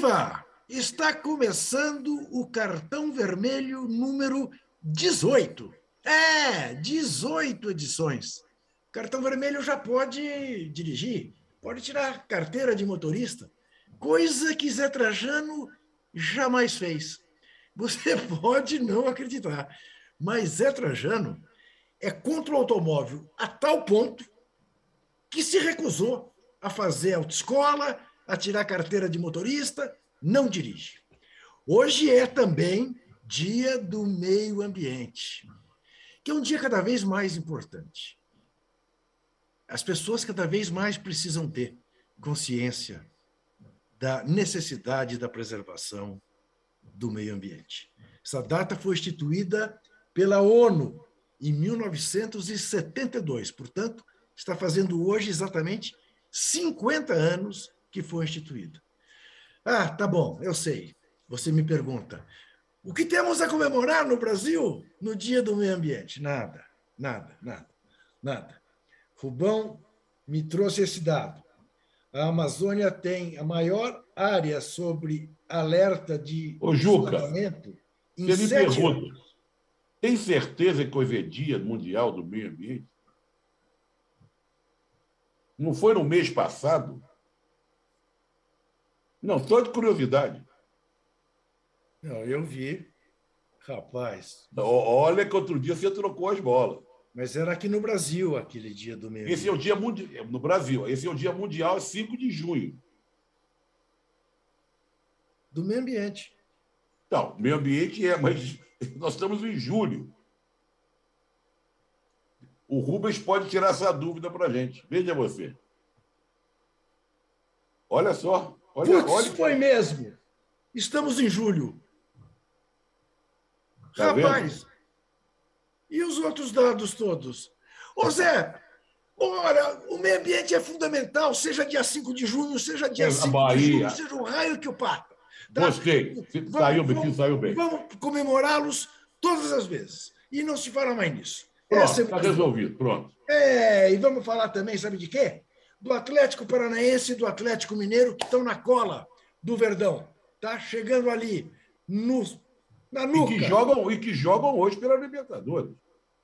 Viva! Está começando o cartão vermelho número 18. É, 18 edições. Cartão vermelho já pode dirigir, pode tirar carteira de motorista, coisa que Zé Trajano jamais fez. Você pode não acreditar, mas Zé Trajano é contra o automóvel a tal ponto que se recusou a fazer autoescola, a tirar carteira de motorista, não dirige. Hoje é também Dia do Meio Ambiente, que é um dia cada vez mais importante. As pessoas cada vez mais precisam ter consciência da necessidade da preservação do meio ambiente. Essa data foi instituída pela ONU em 1972, portanto, está fazendo hoje exatamente 50 anos que foi instituído. Ah, tá bom, eu sei. Você me pergunta, o que temos a comemorar no Brasil no Dia do Meio Ambiente? Nada, nada, nada, nada. Rubão me trouxe esse dado. A Amazônia tem a maior área sobre alerta de Ô, Juca, você me pergunta, anos. tem certeza que hoje é dia mundial do meio ambiente? Não foi no mês passado? Não, só de curiosidade. Não, eu vi. Rapaz. Olha que outro dia você trocou as bolas. Mas era aqui no Brasil aquele dia do meio Esse é o dia mundial. No Brasil, esse é o dia mundial, é 5 de junho. Do meio ambiente. Não, meio ambiente é, mas nós estamos em julho. O Rubens pode tirar essa dúvida para a gente. Veja você. Olha só. Olha, Putz, olha... foi mesmo. Estamos em julho. Tá Rapaz, vendo? e os outros dados todos? Ô Zé, ora, o meio ambiente é fundamental, seja dia 5 de junho, seja dia é, 5 Bahia. de junho, seja o raio que o parta. Tá? Gostei. Vamos, saiu bem, saiu bem. Vamos comemorá-los todas as vezes. E não se fala mais nisso. Pronto, está é resolvido, pronto. É, e vamos falar também, sabe de quê? Do Atlético Paranaense e do Atlético Mineiro que estão na cola do Verdão. Tá chegando ali no, na nuca. E que jogam, e que jogam hoje pela Libertadores.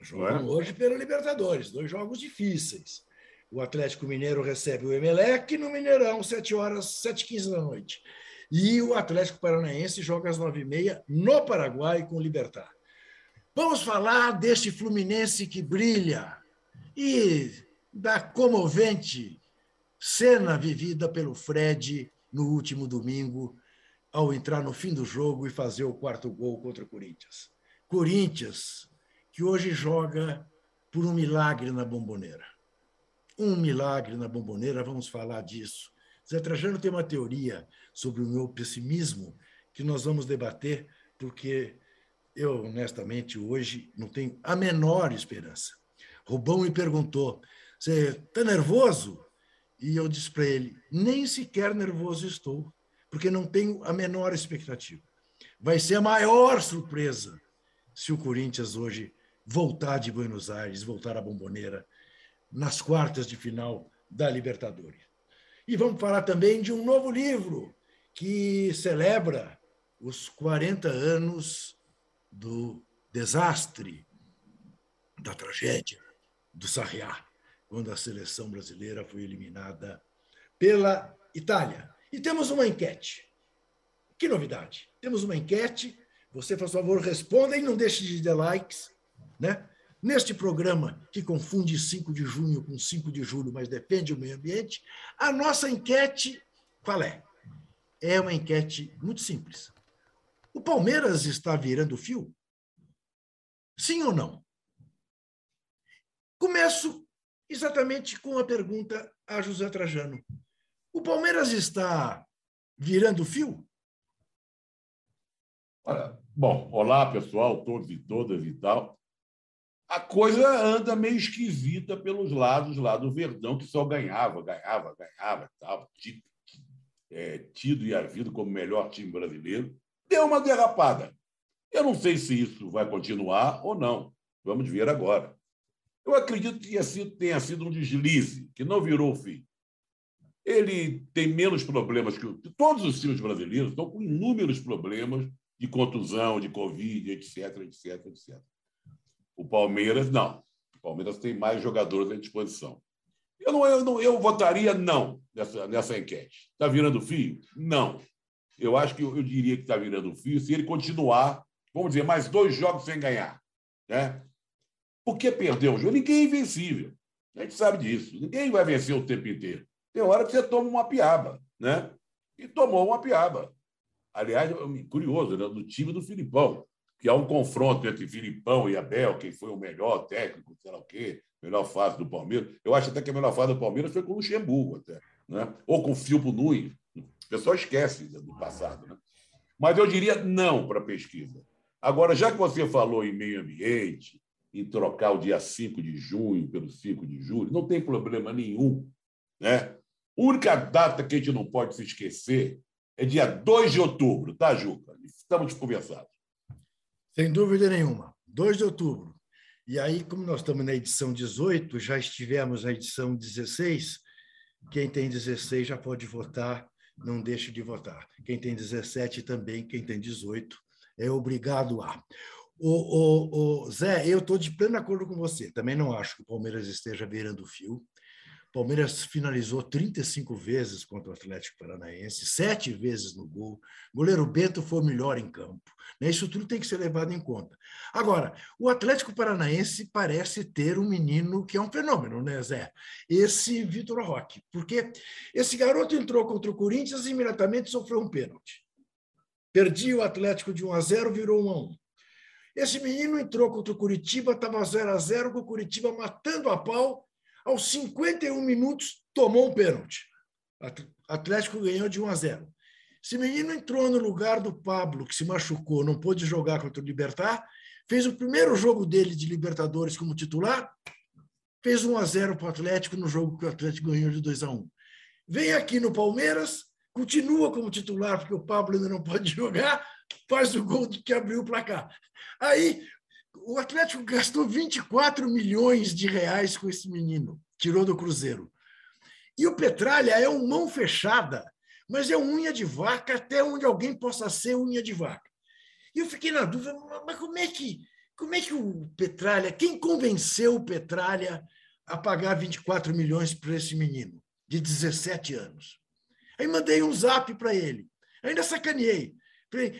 Jogam é? hoje pela Libertadores. Dois jogos difíceis. O Atlético Mineiro recebe o Emelec no Mineirão, 7 horas, 7h15 da noite. E o Atlético Paranaense joga às 9h30 no Paraguai com o Libertar. Vamos falar deste Fluminense que brilha e da comovente cena vivida pelo Fred no último domingo, ao entrar no fim do jogo e fazer o quarto gol contra o Corinthians. Corinthians, que hoje joga por um milagre na bomboneira. Um milagre na bomboneira, vamos falar disso. Zé Trajano tem uma teoria sobre o meu pessimismo que nós vamos debater, porque eu, honestamente, hoje não tenho a menor esperança. Rubão me perguntou: você está nervoso? E eu disse para ele: nem sequer nervoso estou, porque não tenho a menor expectativa. Vai ser a maior surpresa se o Corinthians hoje voltar de Buenos Aires, voltar à Bomboneira, nas quartas de final da Libertadores. E vamos falar também de um novo livro que celebra os 40 anos do desastre, da tragédia do Sarriá, quando a seleção brasileira foi eliminada pela Itália. E temos uma enquete. Que novidade! Temos uma enquete. Você, por favor, responda e não deixe de dar likes. Né? Neste programa que confunde 5 de junho com 5 de julho, mas defende o meio ambiente, a nossa enquete, qual é? É uma enquete muito simples. O Palmeiras está virando fio? Sim ou não? Começo exatamente com a pergunta a José Trajano. O Palmeiras está virando fio? Olha, bom, olá pessoal, todos e todas e tal. A coisa anda meio esquisita pelos lados lá do Verdão, que só ganhava, ganhava, ganhava, tal, tido, é, tido e havido como melhor time brasileiro deu uma derrapada. Eu não sei se isso vai continuar ou não. Vamos ver agora. Eu acredito que tenha sido um deslize, que não virou fim. ele tem menos problemas que todos os times brasileiros estão com inúmeros problemas de contusão, de Covid, etc, etc, etc. O Palmeiras, não. O Palmeiras tem mais jogadores à disposição. Eu, não, eu, não, eu votaria não nessa, nessa enquete. Está virando fio? Não. Eu acho que eu, eu diria que está virando fio se ele continuar, vamos dizer, mais dois jogos sem ganhar. Né? Por que perder o jogo? Ninguém é invencível. A gente sabe disso. Ninguém vai vencer o tempo inteiro. Tem hora que você toma uma piaba, né? E tomou uma piaba. Aliás, curioso, né? do time do Filipão, que há um confronto entre Filipão e Abel, quem foi o melhor técnico, sei lá o quê, melhor fase do Palmeiras. Eu acho até que a melhor fase do Palmeiras foi com o Luxemburgo, até, né? ou com o Filpo Nunes. O pessoal esquece do passado. Né? Mas eu diria não para a pesquisa. Agora, já que você falou em meio ambiente, em trocar o dia 5 de junho pelo 5 de julho, não tem problema nenhum. Né? A única data que a gente não pode se esquecer é dia 2 de outubro, tá, Juca? Estamos conversados. Sem dúvida nenhuma. 2 de outubro. E aí, como nós estamos na edição 18, já estivemos na edição 16, quem tem 16 já pode votar, não deixe de votar. Quem tem 17 também, quem tem 18 é obrigado a. O, o, o Zé, eu estou de pleno acordo com você. Também não acho que o Palmeiras esteja virando fio. Palmeiras finalizou 35 vezes contra o Atlético Paranaense, sete vezes no gol. O goleiro Bento foi o melhor em campo. Né? Isso tudo tem que ser levado em conta. Agora, o Atlético Paranaense parece ter um menino que é um fenômeno, né, Zé? Esse Vitor Roque. Porque esse garoto entrou contra o Corinthians e imediatamente sofreu um pênalti. Perdi o Atlético de 1 a 0, virou 1 a 1. Esse menino entrou contra o Curitiba, estava 0 a 0 com o Curitiba matando a pau aos 51 minutos, tomou um pênalti. Atlético ganhou de 1 a 0. Esse menino entrou no lugar do Pablo, que se machucou, não pôde jogar contra o Libertar, fez o primeiro jogo dele de Libertadores como titular, fez 1 a 0 para o Atlético no jogo que o Atlético ganhou de 2 a 1. Vem aqui no Palmeiras, continua como titular, porque o Pablo ainda não pode jogar, faz o gol que abriu o placar. Aí o Atlético gastou 24 milhões de reais com esse menino, tirou do Cruzeiro. E o Petralha é um mão fechada, mas é unha de vaca até onde alguém possa ser unha de vaca. E eu fiquei na dúvida, mas como é que, como é que o Petralha, quem convenceu o Petralha a pagar 24 milhões para esse menino de 17 anos? Aí mandei um zap para ele. Ainda sacaneei.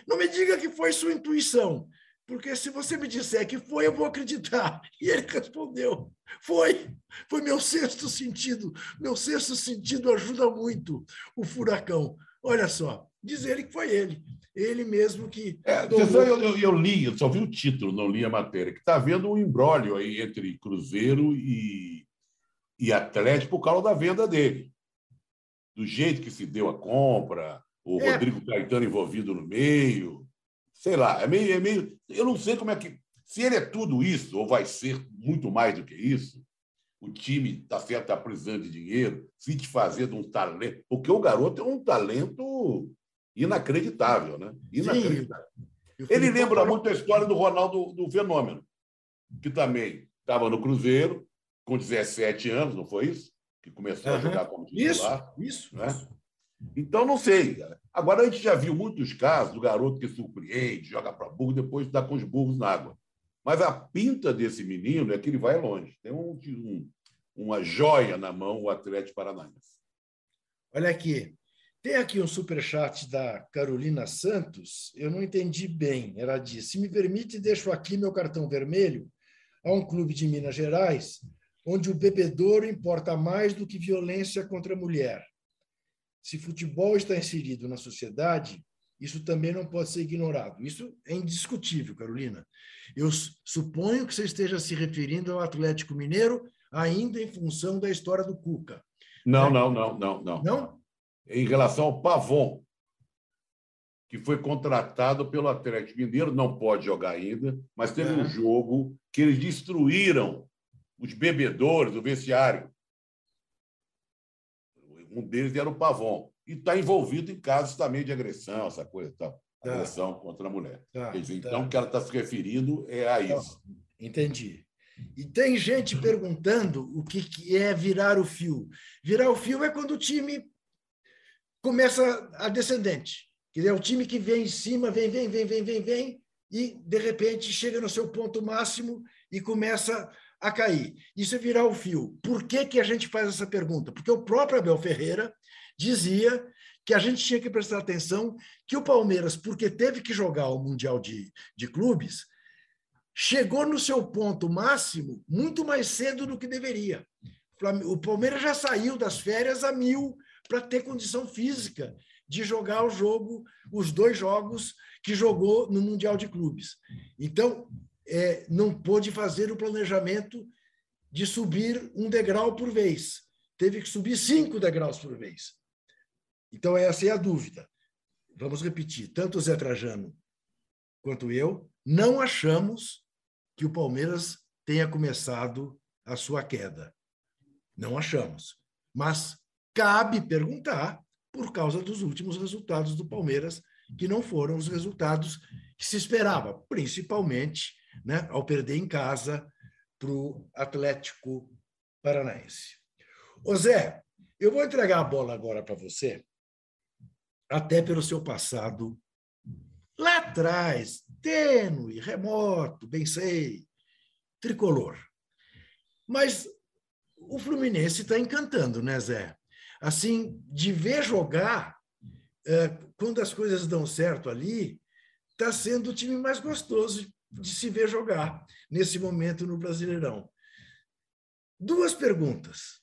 Não me diga que foi sua intuição porque se você me disser que foi, eu vou acreditar. E ele respondeu: foi, foi meu sexto sentido. Meu sexto sentido ajuda muito o furacão. Olha só, diz ele que foi ele. Ele mesmo que. É, tomou... eu, eu, eu, li, eu só vi o título, não li a matéria, que está havendo um embrólio aí entre Cruzeiro e, e Atlético por causa da venda dele. Do jeito que se deu a compra, o é. Rodrigo Caetano envolvido no meio sei lá, é meio, é meio. Eu não sei como é que. Se ele é tudo isso, ou vai ser muito mais do que isso, o time está certo, está precisando de dinheiro, se te fazer de um talento. Porque o garoto é um talento inacreditável, né? Inacreditável. Sim. Ele lembra muito a história do Ronaldo do Fenômeno, que também estava no Cruzeiro, com 17 anos, não foi isso? Que começou uhum. a jogar como titular. Isso, isso. Né? isso. Então, não sei. Agora, a gente já viu muitos casos do garoto que surpreende, joga para burro, depois dá com os burros na água. Mas a pinta desse menino é que ele vai longe. Tem um, um, uma joia na mão, o Atlético Paranaense. Olha aqui. Tem aqui um superchat da Carolina Santos. Eu não entendi bem. Ela disse: se me permite, deixo aqui meu cartão vermelho a um clube de Minas Gerais, onde o bebedouro importa mais do que violência contra a mulher se futebol está inserido na sociedade, isso também não pode ser ignorado. Isso é indiscutível, Carolina. Eu suponho que você esteja se referindo ao Atlético Mineiro, ainda em função da história do Cuca. Não, não, não, não, não. Não? Em relação ao Pavon, que foi contratado pelo Atlético Mineiro, não pode jogar ainda, mas teve é. um jogo que eles destruíram os bebedores, o vestiário. Um deles era o Pavon. E está envolvido em casos também de agressão, essa coisa tal. Tá. Agressão contra a mulher. Tá, dizer, tá. Então, o que ela está se referindo é a isso. Entendi. E tem gente perguntando o que é virar o fio. Virar o fio é quando o time começa a descendente. Quer dizer, é o time que vem em cima, vem, vem, vem, vem, vem, vem, e, de repente, chega no seu ponto máximo e começa a cair. Isso é virar o fio. Por que, que a gente faz essa pergunta? Porque o próprio Abel Ferreira dizia que a gente tinha que prestar atenção que o Palmeiras, porque teve que jogar o Mundial de, de Clubes, chegou no seu ponto máximo muito mais cedo do que deveria. O Palmeiras já saiu das férias a mil para ter condição física de jogar o jogo, os dois jogos que jogou no Mundial de Clubes. Então, é, não pôde fazer o planejamento de subir um degrau por vez. Teve que subir cinco degraus por vez. Então, essa é a dúvida. Vamos repetir: tanto o Zé Trajano quanto eu não achamos que o Palmeiras tenha começado a sua queda. Não achamos. Mas cabe perguntar por causa dos últimos resultados do Palmeiras, que não foram os resultados que se esperava, principalmente né, ao perder em casa para o Atlético Paranaense. Ô Zé, eu vou entregar a bola agora para você, até pelo seu passado lá atrás, tênue, remoto, bem sei, tricolor. Mas o Fluminense está encantando, né, Zé? Assim, de ver jogar, é, quando as coisas dão certo ali, está sendo o time mais gostoso de se ver jogar nesse momento no Brasileirão. Duas perguntas.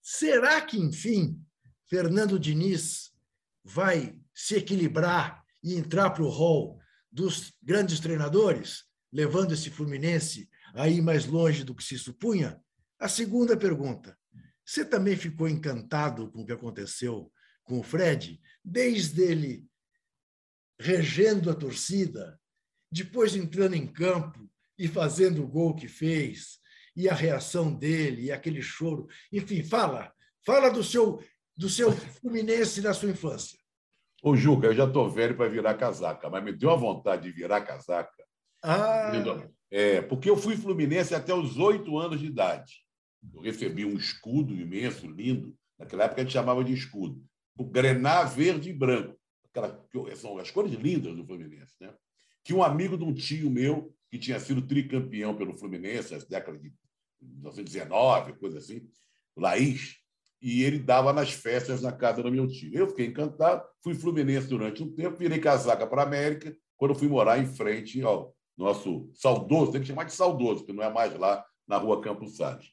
Será que, enfim, Fernando Diniz vai se equilibrar e entrar para o hall dos grandes treinadores, levando esse Fluminense aí mais longe do que se supunha? A segunda pergunta: você também ficou encantado com o que aconteceu com o Fred, desde ele regendo a torcida, depois entrando em campo e fazendo o gol que fez, e a reação dele, e aquele choro. Enfim, fala, fala do seu do seu Fluminense da sua infância. Ô, Juca, eu já estou velho para virar casaca, mas me deu a vontade de virar casaca. Ah. É, porque eu fui Fluminense até os oito anos de idade. Eu recebi um escudo imenso, lindo. Naquela época a gente chamava de escudo. O grená verde e branco. Aquela, são as cores lindas do Fluminense. Né? Que um amigo de um tio meu, que tinha sido tricampeão pelo Fluminense, na década de 1919, coisa assim, Laís, e ele dava nas festas na casa do meu tio. Eu fiquei encantado, fui Fluminense durante um tempo, virei casaca para a América, quando fui morar em frente ao nosso saudoso, tem que chamar de saudoso, porque não é mais lá na rua Campos Salles.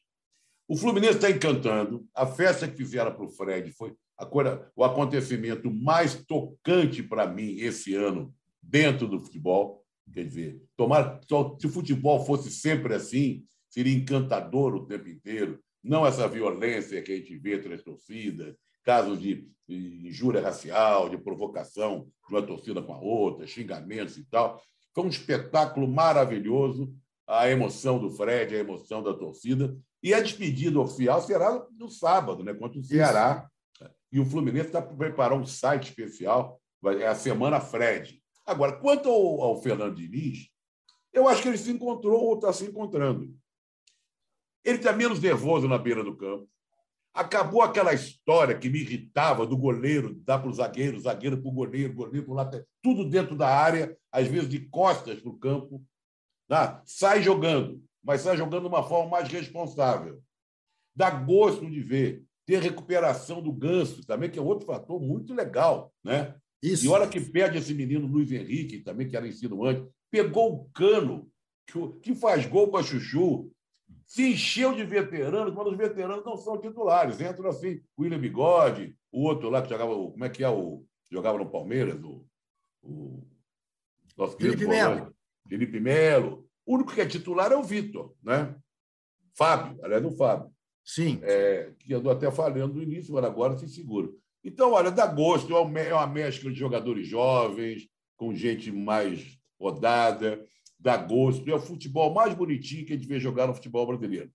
O Fluminense está encantando. A festa que fizeram para o Fred foi a o acontecimento mais tocante para mim esse ano dentro do futebol. Quer dizer, tomar, se o futebol fosse sempre assim, seria encantador o tempo inteiro. Não essa violência que a gente vê entre as torcidas, casos de injúria racial, de provocação de uma torcida com a outra, xingamentos e tal. Foi um espetáculo maravilhoso, a emoção do Fred, a emoção da torcida. E a despedida oficial será no sábado, né, contra o Ceará. E o Fluminense está preparando um site especial, é a Semana Fred. Agora, quanto ao, ao Fernando Diniz, eu acho que ele se encontrou ou está se encontrando. Ele está menos nervoso na beira do campo. Acabou aquela história que me irritava do goleiro, dar para o zagueiro, zagueiro para o goleiro, goleiro para o lateral, tudo dentro da área, às vezes de costas para o campo. Tá? Sai jogando, mas sai jogando de uma forma mais responsável. Dá gosto de ver. Ter recuperação do ganso também, que é outro fator muito legal. Né? Isso. E olha que perde esse menino Luiz Henrique, também que era antes, pegou o cano, que faz gol com a Chuchu, se encheu de veteranos, mas os veteranos não são titulares. Entram assim, o William Bigode, o outro lá que jogava, como é que é o. Jogava no Palmeiras, o. o nosso Felipe Melo. Felipe Melo. O único que é titular é o Vitor, né? Fábio, aliás, o Fábio. Sim. É, que andou até falhando no início, mas agora se segura. Então, olha, dá gosto, é, é uma mescla de jogadores jovens, com gente mais rodada, dá gosto. É o futebol mais bonitinho que a gente vê jogar no futebol brasileiro.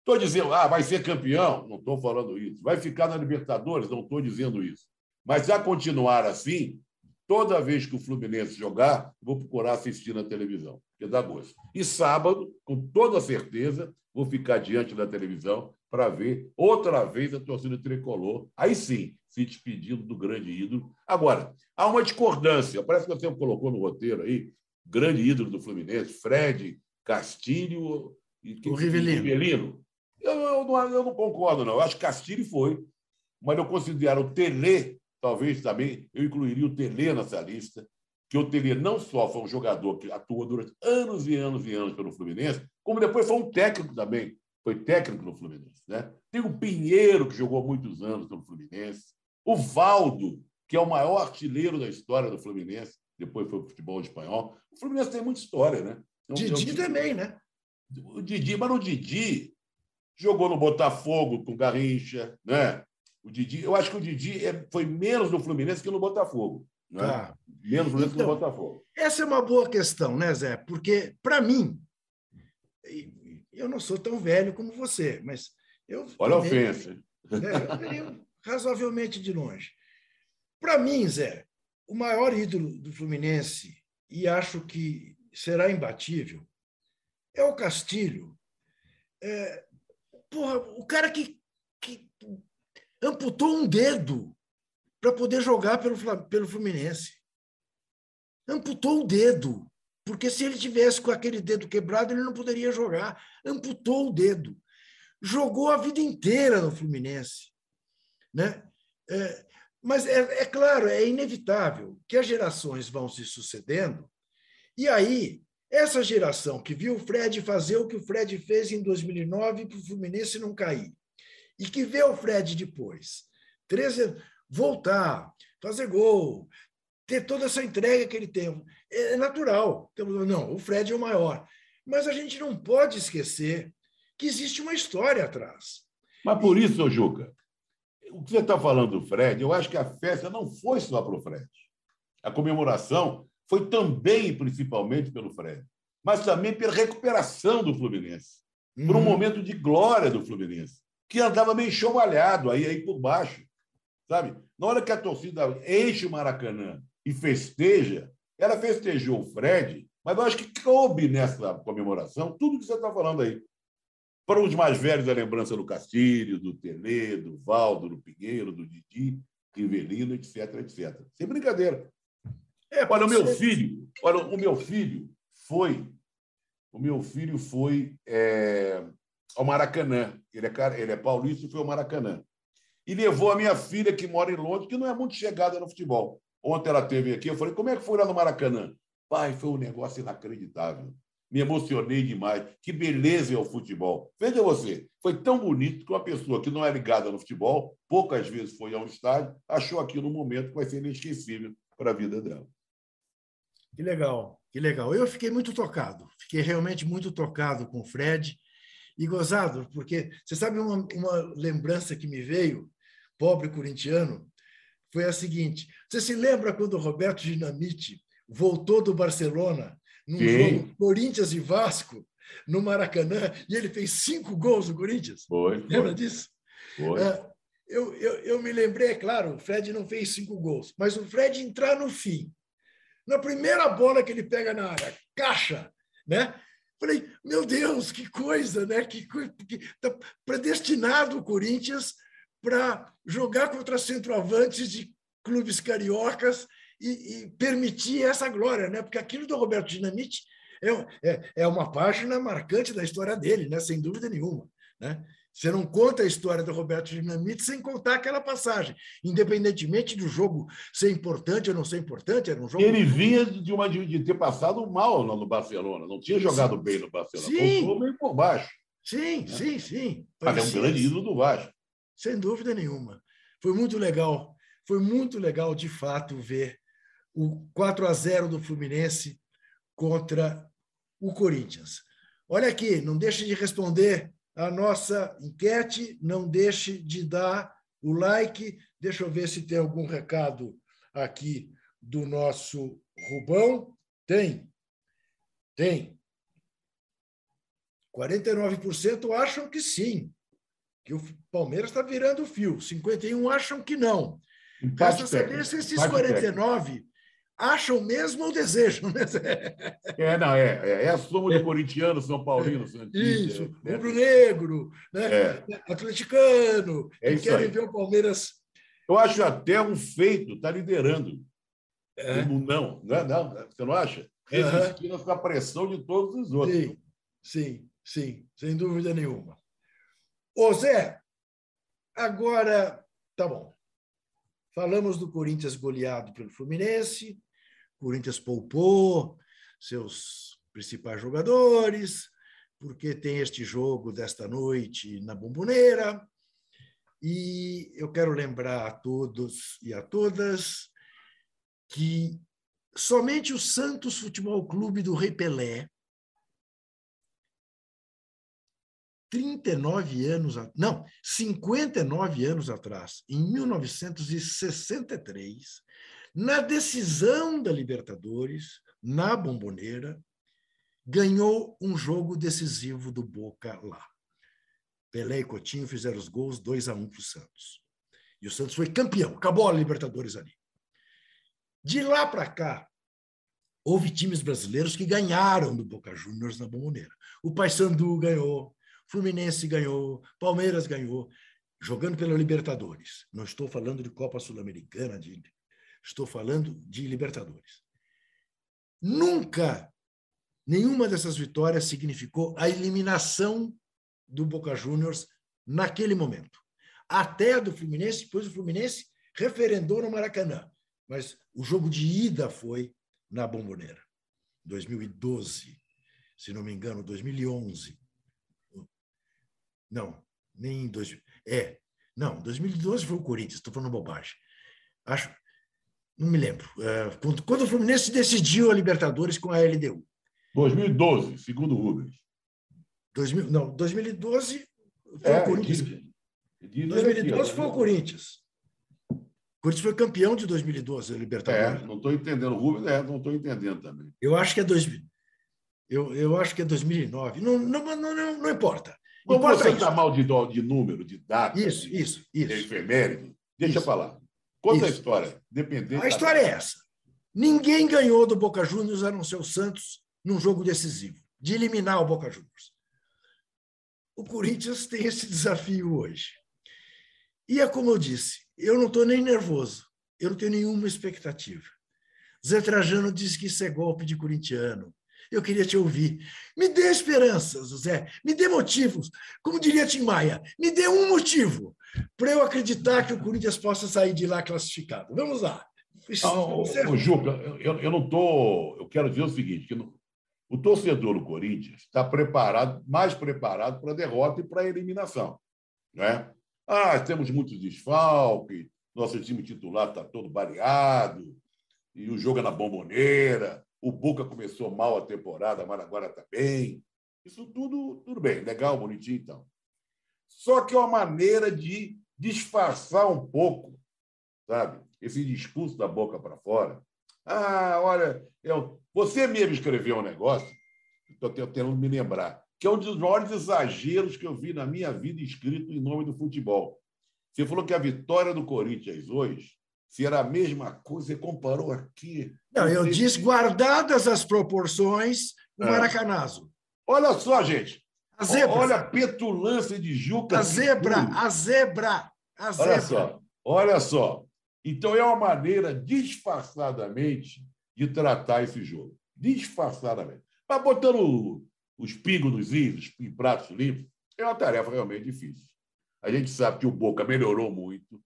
Estou dizendo, ah, vai ser campeão? Não estou falando isso. Vai ficar na Libertadores? Não estou dizendo isso. Mas, a continuar assim, toda vez que o Fluminense jogar, vou procurar assistir na televisão, porque dá gosto. E sábado, com toda certeza, vou ficar diante da televisão para ver outra vez a torcida tricolor. Aí sim, se despedindo do grande ídolo. Agora, há uma discordância. Parece que você colocou no roteiro aí, grande ídolo do Fluminense, Fred, Castilho e o Rivelino. Rivelino. Eu, eu, não, eu não concordo, não. Eu acho que Castilho foi, mas eu considero o Tele, talvez também, eu incluiria o Tele nessa lista, que o Tele não só foi um jogador que atuou durante anos e anos e anos pelo Fluminense, como depois foi um técnico também, foi técnico no Fluminense. Né? Tem o Pinheiro, que jogou muitos anos no Fluminense, o Valdo, que é o maior artilheiro da história do Fluminense, depois foi o futebol espanhol. O Fluminense tem muita história, né? Então, Didi também, né? O Didi, mas o Didi jogou no Botafogo com Garrincha, né? O Didi, eu acho que o Didi é, foi menos no Fluminense que no Botafogo. Né? Ah. Menos então, que no Botafogo. Essa é uma boa questão, né, Zé? Porque, para mim, eu não sou tão velho como você, mas eu. Olha a ofensa. É, eu razoavelmente de longe. Para mim, Zé, o maior ídolo do Fluminense, e acho que será imbatível, é o Castilho. É, porra, o cara que, que amputou um dedo para poder jogar pelo, pelo Fluminense. Amputou o dedo. Porque se ele tivesse com aquele dedo quebrado, ele não poderia jogar. Amputou o dedo. Jogou a vida inteira no Fluminense. Né? É, mas é, é claro, é inevitável que as gerações vão se sucedendo, e aí essa geração que viu o Fred fazer o que o Fred fez em 2009 para o Fluminense não cair, e que vê o Fred depois, 13, voltar, fazer gol, ter toda essa entrega que ele tem, é natural. Não, o Fred é o maior. Mas a gente não pode esquecer que existe uma história atrás. Mas por isso, Juca, o que você está falando do Fred, eu acho que a festa não foi só para o Fred. A comemoração foi também e principalmente pelo Fred, mas também pela recuperação do Fluminense, uhum. por um uhum. momento de glória do Fluminense, que andava meio enxovalhado aí, aí por baixo, sabe? Na hora que a torcida enche o Maracanã e festeja, ela festejou o Fred, mas eu acho que coube nessa comemoração tudo que você está falando aí. Para os mais velhos, a lembrança do Castilho, do Tele, do Valdo, do Pinheiro, do Didi, Rivelino, etc, etc. Sem brincadeira. É, olha, o meu filho, olha, o meu filho foi, o meu filho foi é, ao Maracanã. Ele é, ele é paulista e foi ao Maracanã. E levou a minha filha, que mora em Londres, que não é muito chegada no futebol. Ontem ela teve aqui, eu falei, como é que foi lá no Maracanã? Pai, foi um negócio inacreditável me emocionei demais. Que beleza é o futebol. Veja você, foi tão bonito que uma pessoa que não é ligada no futebol, poucas vezes foi ao estádio, achou aquilo um momento que vai ser inesquecível para a vida dela. Que legal, que legal. Eu fiquei muito tocado, fiquei realmente muito tocado com o Fred e gozado, porque você sabe uma, uma lembrança que me veio, pobre corintiano, foi a seguinte: você se lembra quando o Roberto Dinamite voltou do Barcelona num Sim. jogo Corinthians e Vasco, no Maracanã, e ele fez cinco gols no Corinthians. Foi. Lembra foi. disso? Foi. É, eu, eu, eu me lembrei, é claro, o Fred não fez cinco gols, mas o Fred entrar no fim, na primeira bola que ele pega na área, caixa, né? Falei, meu Deus, que coisa, né? Que, que tá predestinado o Corinthians para jogar contra centroavantes de clubes cariocas e, e, permitir essa glória, né? Porque aquilo do Roberto Dinamite é, é, é uma página marcante da história dele, né? Sem dúvida nenhuma, né? Você não conta a história do Roberto Dinamite sem contar aquela passagem, independentemente do jogo ser importante ou não ser importante, era um jogo. Ele vinha de, uma, de ter passado mal no Barcelona, não tinha jogado sim. bem no Barcelona, sim. meio por baixo. Sim, né? sim, sim. Mas é um grande ídolo do Vasco. Sem dúvida nenhuma. Foi muito legal, foi muito legal de fato ver o 4 a 0 do Fluminense contra o Corinthians. Olha aqui, não deixe de responder a nossa enquete, não deixe de dar o like. Deixa eu ver se tem algum recado aqui do nosso Rubão. Tem. Tem. 49% acham que sim, que o Palmeiras está virando o fio. 51% acham que não. Resta saber se esses 49% acham mesmo ou desejam, né? É, não, é, é, é a soma de corintiano, São Paulino, Santista. Isso, né? rubro-negro, né? É. atleticano, é que querem aí. ver o Palmeiras. Eu acho até um feito, está liderando. É. Não, não, é, não, você não acha? Resistindo uhum. pressão de todos os outros. Sim, sim, sim, sem dúvida nenhuma. Ô Zé, agora, tá bom. Falamos do Corinthians goleado pelo Fluminense, Corinthians poupou seus principais jogadores, porque tem este jogo desta noite na Bomboneira. E eu quero lembrar a todos e a todas que somente o Santos Futebol Clube do Rei Pelé, 39 anos, não, 59 anos atrás, em 1963, na decisão da Libertadores, na Bomboneira, ganhou um jogo decisivo do Boca lá. Pelé e Coutinho fizeram os gols 2 a 1 para o Santos. E o Santos foi campeão, acabou a Libertadores ali. De lá para cá, houve times brasileiros que ganharam do Boca Juniors na Bomboneira. O Paysandu ganhou, Fluminense ganhou, Palmeiras ganhou, jogando pela Libertadores. Não estou falando de Copa Sul-Americana, de Estou falando de Libertadores. Nunca nenhuma dessas vitórias significou a eliminação do Boca Juniors naquele momento. Até a do Fluminense, depois o Fluminense referendou no Maracanã. Mas o jogo de ida foi na Bomboneira. 2012, se não me engano, 2011. Não, nem em dois, é, não, 2012 foi o Corinthians, estou falando bobagem. Acho, não me lembro. É, quando o Fluminense decidiu a Libertadores com a LDU. 2012, segundo o Rubens. 2000, não, 2012 foi é, o Corinthians. Diz, diz 2012 aqui, foi o Corinthians. O Corinthians foi campeão de 2012 a Libertadores. É, não estou entendendo. O Rubens, é, não estou entendendo também. Eu acho que é 2000. Eu, eu acho que é 2009. Não, não, não, não, não importa. Não você está mal de, de número, de data, isso, de, isso, isso. de efeméride, deixa isso. falar. Conta Isso. a história. Dependente a história é essa. Ninguém ganhou do Boca Juniors a não ser o Santos num jogo decisivo, de eliminar o Boca Juniors. O Corinthians tem esse desafio hoje. E é como eu disse, eu não estou nem nervoso, eu não tenho nenhuma expectativa. Zé Trajano disse que isso é golpe de corintiano. Eu queria te ouvir. Me dê esperanças, Zé. Me dê motivos. Como diria Tim Maia, me dê um motivo para eu acreditar que o Corinthians possa sair de lá classificado. Vamos lá. Não, ô, Juca, eu, eu não estou. Eu quero dizer o seguinte: que no, o torcedor do Corinthians está preparado, mais preparado para a derrota e para a eliminação. Né? Ah, temos muitos desfalques, nosso time titular está todo baleado, e o jogo é na bomboneira, o Boca começou mal a temporada, mas agora está bem. Isso tudo, tudo bem, legal, bonitinho então. Só que é uma maneira de disfarçar um pouco, sabe? Esse discurso da boca para fora. Ah, olha, eu, você mesmo escreveu um negócio, estou tentando me lembrar, que é um dos maiores exageros que eu vi na minha vida escrito em nome do futebol. Você falou que a vitória do Corinthians hoje se era a mesma coisa, você comparou aqui. Não, eu disse guardadas as proporções, o é. Maracanazo. Olha só, gente. A zebra. Olha a petulância de Juca. A zebra, a zebra, a zebra. Olha só, olha só. Então é uma maneira disfarçadamente de tratar esse jogo. Disfarçadamente. Mas botando os pingos nos is, os pratos limpos, é uma tarefa realmente difícil. A gente sabe que o Boca melhorou muito,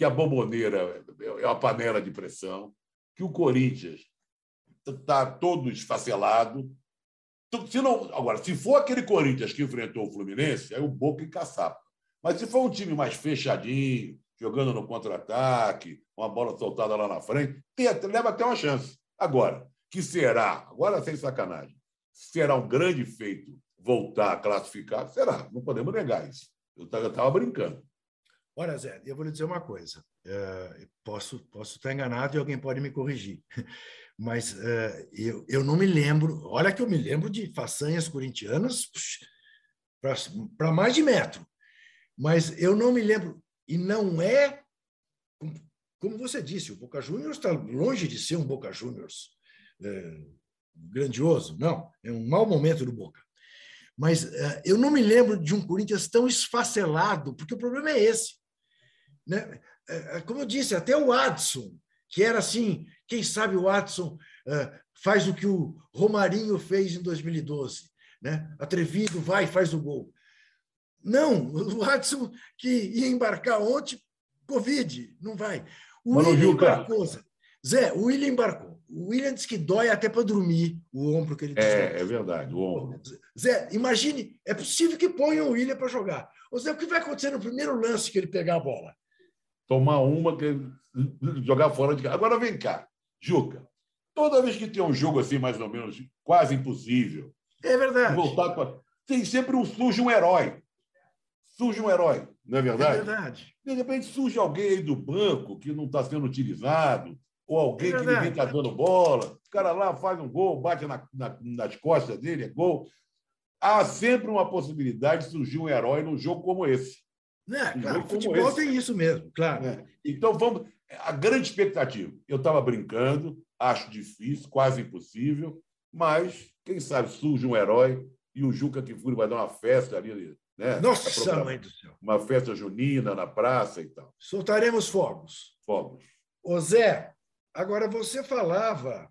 que a bomboneira é uma panela de pressão, que o Corinthians está todo esfacelado, se não, agora, se for aquele Corinthians que enfrentou o Fluminense, aí o Boca encaçapa. Mas se for um time mais fechadinho, jogando no contra-ataque, uma bola soltada lá na frente, tem, leva até uma chance. Agora, que será, agora sem sacanagem, será um grande feito voltar a classificar? Será, não podemos negar isso. Eu estava brincando. Olha, Zé, eu vou lhe dizer uma coisa. Uh, posso, posso estar enganado e alguém pode me corrigir mas uh, eu, eu não me lembro. Olha que eu me lembro de façanhas corintianas para mais de metro, mas eu não me lembro. E não é como você disse, o Boca Juniors está longe de ser um Boca Juniors é, grandioso, não, é um mau momento do Boca. Mas eu não me lembro de um Corinthians tão esfacelado, porque o problema é esse. Né? É, é como eu disse, até o Adson, que era assim, quem sabe o Adson é, faz o que o Romarinho fez em 2012, né? atrevido, vai faz o gol. Não, o Adson que ia embarcar ontem, Covid, não vai. O Mano, William embarcou. Zé, o William embarcou. O William disse que dói até para dormir o ombro que ele É, é verdade, o ombro. Zé, imagine, é possível que ponham o William para jogar. Ô Zé, o que vai acontecer no primeiro lance que ele pegar a bola? Tomar uma, que jogar fora de casa. Agora vem cá, Juca. Toda vez que tem um jogo assim, mais ou menos, quase impossível. É verdade. Voltar pra... Tem sempre um, surge um herói. Surge um herói, não é verdade? É verdade. De repente surge alguém aí do banco que não está sendo utilizado, ou alguém é que ninguém está dando bola. O cara lá faz um gol, bate na, na, nas costas dele, é gol. Há sempre uma possibilidade de surgir um herói num jogo como esse. É, um claro, futebol esse. tem isso mesmo, claro. É. Então vamos. A grande expectativa. Eu estava brincando, acho difícil, quase impossível, mas quem sabe surge um herói e o Juca Kifuri vai dar uma festa ali né? Nossa, mãe do céu. Uma festa junina na praça e tal. Soltaremos fogos. Fogos. Ô Zé, agora você falava,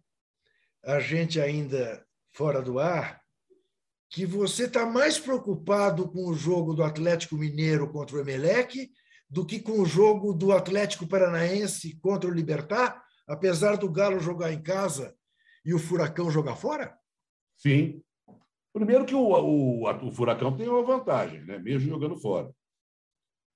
a gente ainda fora do ar, que você está mais preocupado com o jogo do Atlético Mineiro contra o Emelec do que com o jogo do Atlético Paranaense contra o Libertar, apesar do Galo jogar em casa e o Furacão jogar fora? Sim, Primeiro que o, o, o Furacão tem uma vantagem, né? mesmo jogando fora.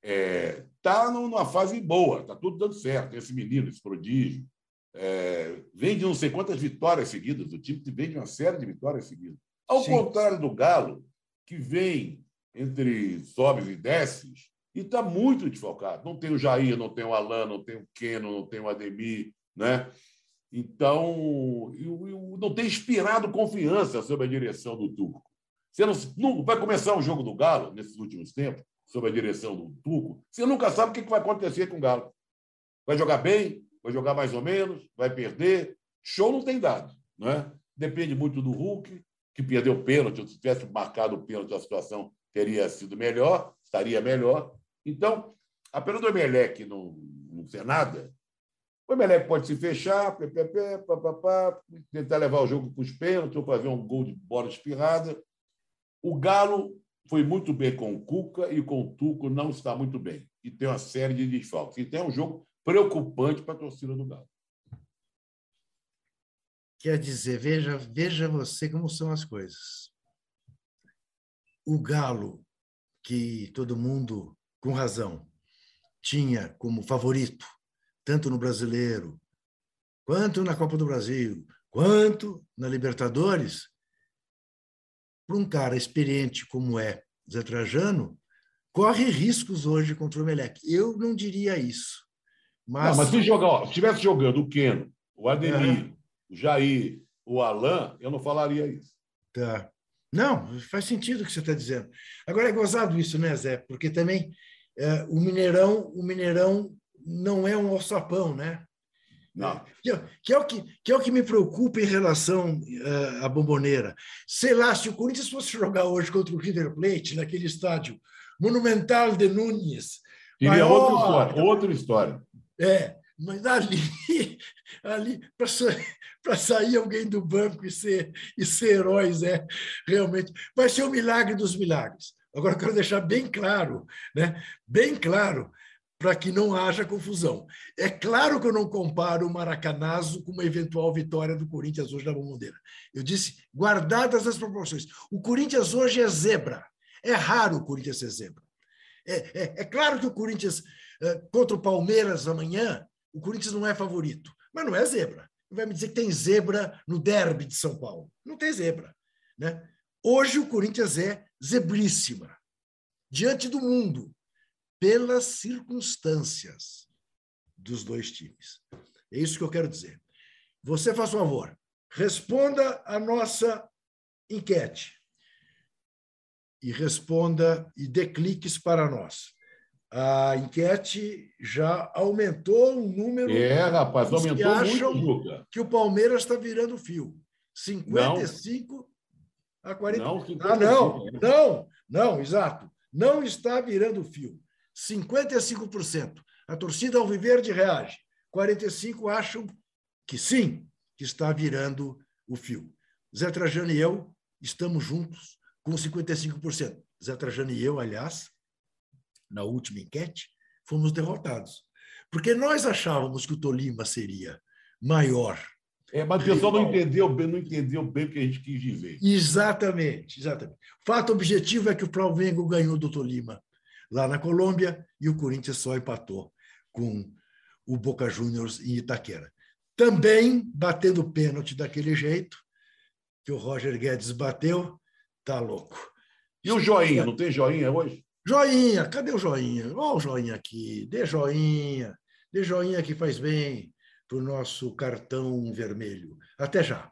Está é, tá numa fase boa, está tudo dando certo. Esse menino, esse prodígio, é, vem de não sei quantas vitórias seguidas. O time vem de uma série de vitórias seguidas. Ao Sim. contrário do Galo, que vem entre sobes e desces e está muito desfalcado. Não tem o Jair, não tem o Alan, não tem o Keno, não tem o Ademir, né? Então, eu, eu não tem inspirado confiança sobre a direção do Turco. Você não, não, vai começar o jogo do Galo, nesses últimos tempos, sob a direção do Turco, você nunca sabe o que vai acontecer com o Galo. Vai jogar bem, vai jogar mais ou menos, vai perder. Show não tem dado. Não é? Depende muito do Hulk, que perdeu o pênalti. Se tivesse marcado o pênalti, a situação teria sido melhor, estaria melhor. Então, apenas do Emelec não, não ser nada, o Emelec pode se fechar, ppp, papapá, tentar levar o jogo para os pênaltis ou fazer um gol de bola espirrada. O Galo foi muito bem com o Cuca e com o Tuco não está muito bem. E tem uma série de desfalques. Então é um jogo preocupante para a torcida do Galo. Quer dizer, veja, veja você como são as coisas. O Galo, que todo mundo, com razão, tinha como favorito tanto no Brasileiro, quanto na Copa do Brasil, quanto na Libertadores, para um cara experiente como é Zé Trajano, corre riscos hoje contra o Melec. Eu não diria isso. Mas, não, mas se jogar, se estivesse jogando o Keno, o Ademir, é. Jair, o Alain, eu não falaria isso. Tá. Não, faz sentido o que você está dizendo. Agora é gozado isso, né, Zé? Porque também é, o Mineirão, o Mineirão não é um alçapão, né? Não. Que, é, que, é o que, que é o que me preocupa em relação uh, à bomboneira. Sei lá, se o Corinthians fosse jogar hoje contra o River Plate, naquele estádio monumental de Nunes. Seria maior, outra história, outra história. É, mas ali, ali para sair alguém do banco e ser, e ser heróis, é realmente. Vai ser o milagre dos milagres. Agora, quero deixar bem claro, né? bem claro, para que não haja confusão. É claro que eu não comparo o Maracanazo com uma eventual vitória do Corinthians hoje na Bomboneira. Eu disse, guardadas as proporções. O Corinthians hoje é zebra. É raro o Corinthians ser zebra. É, é, é claro que o Corinthians, contra o Palmeiras amanhã, o Corinthians não é favorito, mas não é zebra. Vai me dizer que tem zebra no derby de São Paulo. Não tem zebra. Né? Hoje o Corinthians é zebríssima. Diante do mundo, pelas circunstâncias dos dois times. É isso que eu quero dizer. Você faz favor, responda a nossa enquete e responda e dê cliques para nós. A enquete já aumentou o número. É, rapaz, aumentou que acham muito, Juca. que o Palmeiras está virando fio. 55 não. a 40. Não, ah, não, não, não, exato. Não está virando fio. 55%. A torcida ao viver de reage. 45 acham que sim, que está virando o fio. Zé Trajano e eu estamos juntos com 55%. Zé Trajano e eu, aliás, na última enquete, fomos derrotados. Porque nós achávamos que o Tolima seria maior. É, mas o pessoal não entendeu bem, não entendeu bem o que a gente quis dizer. Exatamente, exatamente. Fato objetivo é que o Flamengo ganhou do Tolima lá na Colômbia e o Corinthians só empatou com o Boca Juniors em Itaquera. Também batendo pênalti daquele jeito que o Roger Guedes bateu, tá louco. E o joinha? Não tem joinha hoje? Joinha, cadê o joinha? Olha o joinha aqui, dê joinha, dê joinha que faz bem para o nosso cartão vermelho. Até já.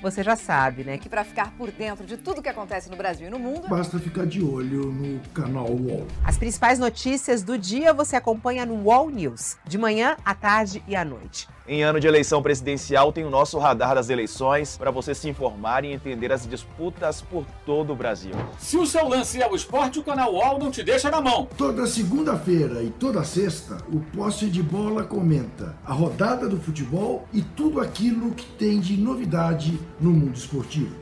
Você já sabe, né, que para ficar por dentro de tudo que acontece no Brasil e no mundo, basta ficar de olho no canal UOL. As principais notícias do dia você acompanha no UOL News, de manhã, à tarde e à noite. Em ano de eleição presidencial, tem o nosso radar das eleições para você se informar e entender as disputas por todo o Brasil. Se o seu lance é o esporte, o canal UOL não te deixa na mão. Toda segunda-feira e toda sexta, o Posse de Bola comenta a rodada do futebol e tudo aquilo que tem de novidade no mundo esportivo.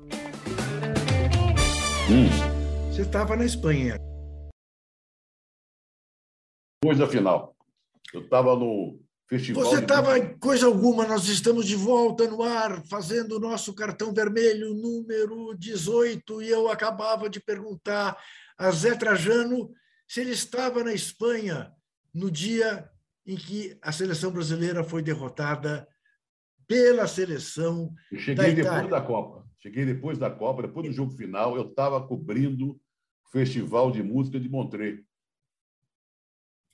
Hum. Você estava na Espanha. Depois da final. Eu estava no festival. Você estava em coisa alguma, nós estamos de volta no ar, fazendo o nosso cartão vermelho número 18, e eu acabava de perguntar a Zé Trajano se ele estava na Espanha no dia em que a seleção brasileira foi derrotada pela seleção eu cheguei da depois da Copa. Cheguei depois da Copa, depois do jogo final, eu estava cobrindo o Festival de Música de Montreux.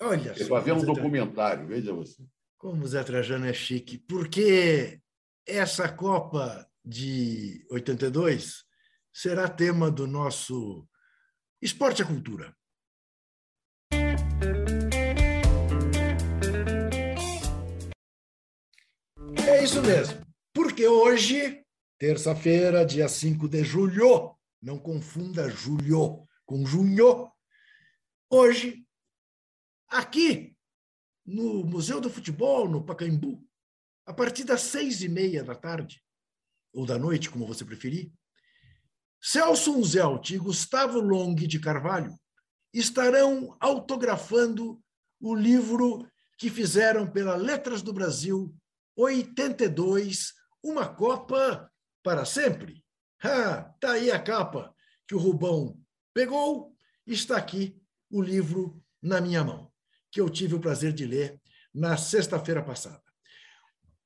Olha só. Fazendo um documentário, veja você. Como o Zé Trajano é chique. Porque essa Copa de 82 será tema do nosso Esporte e Cultura. É isso mesmo. Porque hoje terça-feira, dia 5 de julho. Não confunda julho com junho. Hoje, aqui no Museu do Futebol, no Pacaembu, a partir das seis e meia da tarde, ou da noite, como você preferir, Celso Unzelt e Gustavo Long de Carvalho estarão autografando o livro que fizeram pela Letras do Brasil 82, uma Copa para sempre? Ah, tá aí a capa que o Rubão pegou. Está aqui o livro na minha mão, que eu tive o prazer de ler na sexta-feira passada.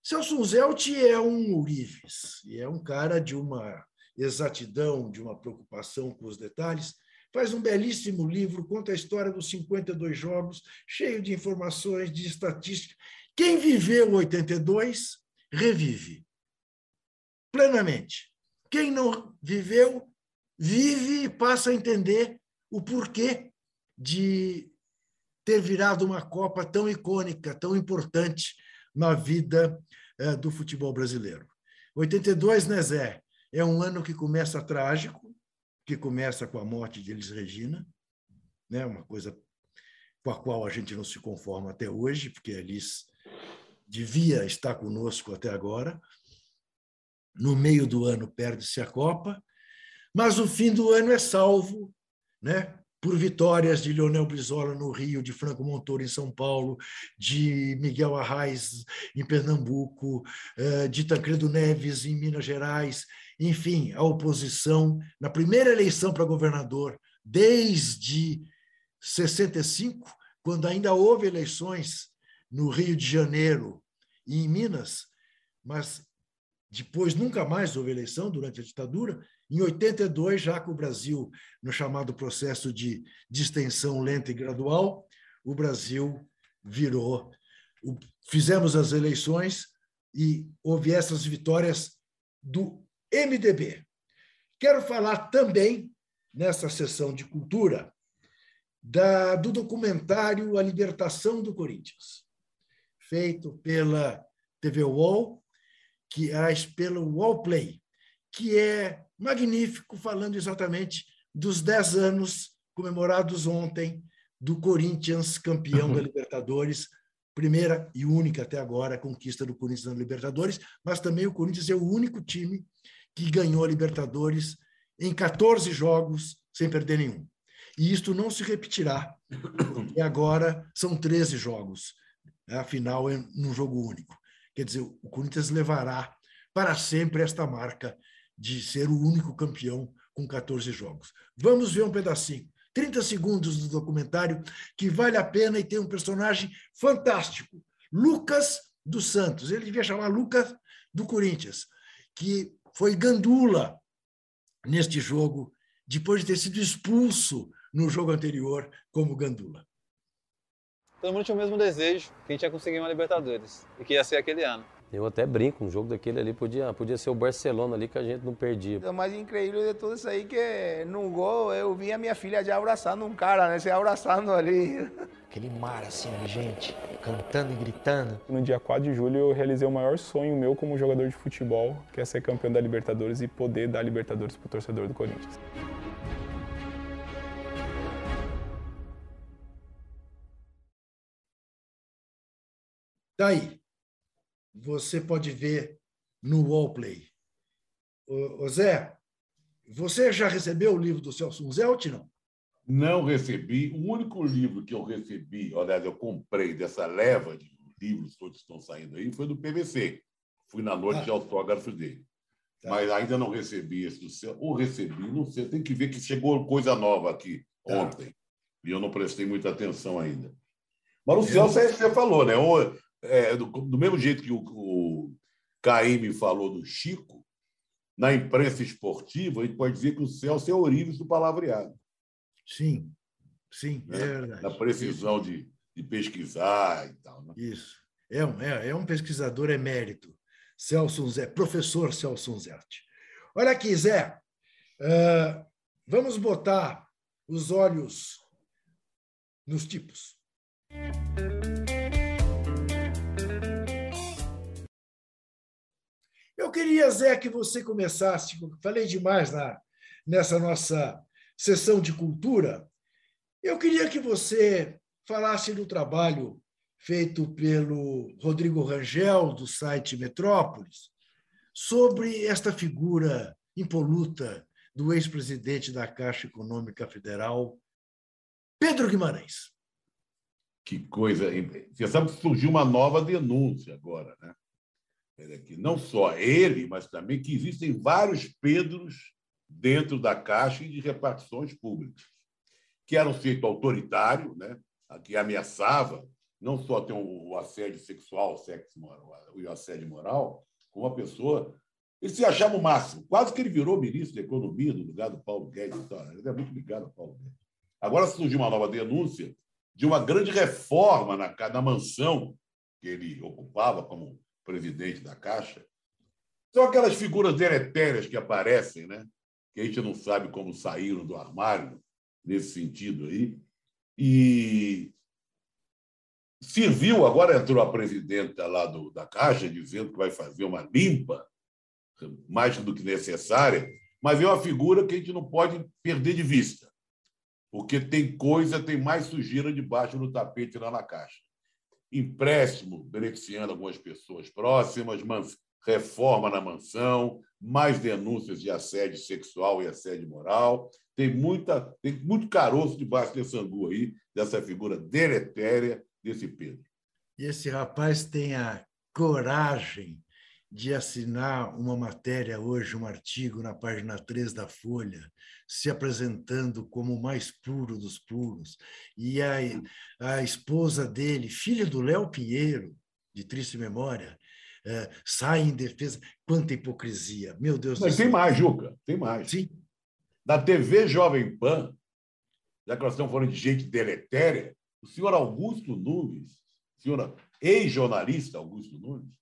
Celso Zelt é um Urives, e é um cara de uma exatidão, de uma preocupação com os detalhes. Faz um belíssimo livro, conta a história dos 52 jogos, cheio de informações, de estatística. Quem viveu 82, revive plenamente. Quem não viveu, vive e passa a entender o porquê de ter virado uma Copa tão icônica, tão importante na vida eh, do futebol brasileiro. 82, né, Zé? É um ano que começa trágico, que começa com a morte de Elis Regina, né? uma coisa com a qual a gente não se conforma até hoje, porque Elis devia estar conosco até agora no meio do ano perde-se a Copa, mas o fim do ano é salvo né, por vitórias de Leonel Brizola no Rio, de Franco Montoro em São Paulo, de Miguel Arraes em Pernambuco, eh, de Tancredo Neves em Minas Gerais, enfim, a oposição, na primeira eleição para governador, desde 65, quando ainda houve eleições no Rio de Janeiro e em Minas, mas depois nunca mais houve eleição durante a ditadura. Em 82, já com o Brasil no chamado processo de distensão lenta e gradual, o Brasil virou. Fizemos as eleições e houve essas vitórias do MDB. Quero falar também, nessa sessão de cultura, da, do documentário A Libertação do Corinthians, feito pela TV UOL, que é pelo UOL Play, que é magnífico, falando exatamente dos 10 anos comemorados ontem do Corinthians campeão da Libertadores, primeira e única até agora conquista do Corinthians na Libertadores, mas também o Corinthians é o único time que ganhou a Libertadores em 14 jogos sem perder nenhum. E isto não se repetirá, porque agora são 13 jogos. A final é num jogo único. Quer dizer, o Corinthians levará para sempre esta marca de ser o único campeão com 14 jogos. Vamos ver um pedacinho. 30 segundos do documentário que vale a pena e tem um personagem fantástico, Lucas dos Santos. Ele devia chamar Lucas do Corinthians, que foi gandula neste jogo, depois de ter sido expulso no jogo anterior como gandula. Todo mundo tinha o mesmo desejo, que a gente ia conseguir uma Libertadores, e que ia ser aquele ano. Eu até brinco, um jogo daquele ali podia, podia ser o Barcelona ali que a gente não perdia. O mais incrível de tudo isso aí é que no gol eu vi a minha filha já abraçando um cara, né? Se abraçando ali. Aquele mar assim de gente, cantando e gritando. No dia 4 de julho eu realizei o maior sonho meu como jogador de futebol, que é ser campeão da Libertadores e poder dar Libertadores pro torcedor do Corinthians. Tá aí você pode ver no Wallplay. Ô, ô Zé, você já recebeu o livro do Celso Zelt, não? Não recebi. O único livro que eu recebi, aliás, eu comprei dessa leva de livros todos que estão saindo aí, foi do PVC. Fui na noite ah. de autógrafo dele. Tá. Mas ainda não recebi esse do céu. Ou recebi, não sei. Tem que ver que chegou coisa nova aqui tá. ontem. E eu não prestei muita atenção ainda. Mas o Celso é isso que você falou, né? É, do, do, mesmo jeito que o, o Caíme falou do Chico, na imprensa esportiva, a gente pode dizer que o Celso é o Orives do palavreado. Sim, sim, né? é verdade. Na precisão de, de pesquisar e tal. Né? Isso. É um, é, é um pesquisador emérito. Celso Zé, professor Celso Zert. Olha aqui, Zé. Uh, vamos botar os olhos nos tipos. Eu queria, Zé, que você começasse, falei demais na, nessa nossa sessão de cultura, eu queria que você falasse do trabalho feito pelo Rodrigo Rangel, do site Metrópolis, sobre esta figura impoluta do ex-presidente da Caixa Econômica Federal, Pedro Guimarães. Que coisa. Você sabe que surgiu uma nova denúncia agora, né? Que não só ele, mas também que existem vários Pedros dentro da Caixa e de repartições públicas, que eram feito autoritário, né? que ameaçava não só ter o assédio sexual, o sexo moral, o assédio moral, como a pessoa. Ele se achava o máximo. Quase que ele virou ministro da Economia no lugar do Paulo Guedes. Então, ele é muito ligado ao Paulo Guedes. Agora surgiu uma nova denúncia de uma grande reforma na, na mansão que ele ocupava como presidente da Caixa, são aquelas figuras deletérias que aparecem, né? que a gente não sabe como saíram do armário, nesse sentido aí. E serviu, agora entrou a presidenta lá do, da Caixa, dizendo que vai fazer uma limpa, mais do que necessária, mas é uma figura que a gente não pode perder de vista, porque tem coisa, tem mais sujeira debaixo do tapete lá na Caixa empréstimo beneficiando algumas pessoas próximas, reforma na mansão, mais denúncias de assédio sexual e assédio moral. Tem, muita, tem muito caroço debaixo desse angu aí, dessa figura deletéria desse Pedro. E esse rapaz tem a coragem de assinar uma matéria hoje, um artigo na página 3 da Folha, se apresentando como o mais puro dos puros. E a, a esposa dele, filha do Léo Pinheiro, de triste memória, é, sai em defesa. Quanta hipocrisia! Meu Deus Mas do tem céu. mais, Juca, tem mais. Sim. Na TV Jovem Pan, já que nós estamos falando de gente deletéria, o senhor Augusto Nunes, o senhor ex-jornalista Augusto Nunes,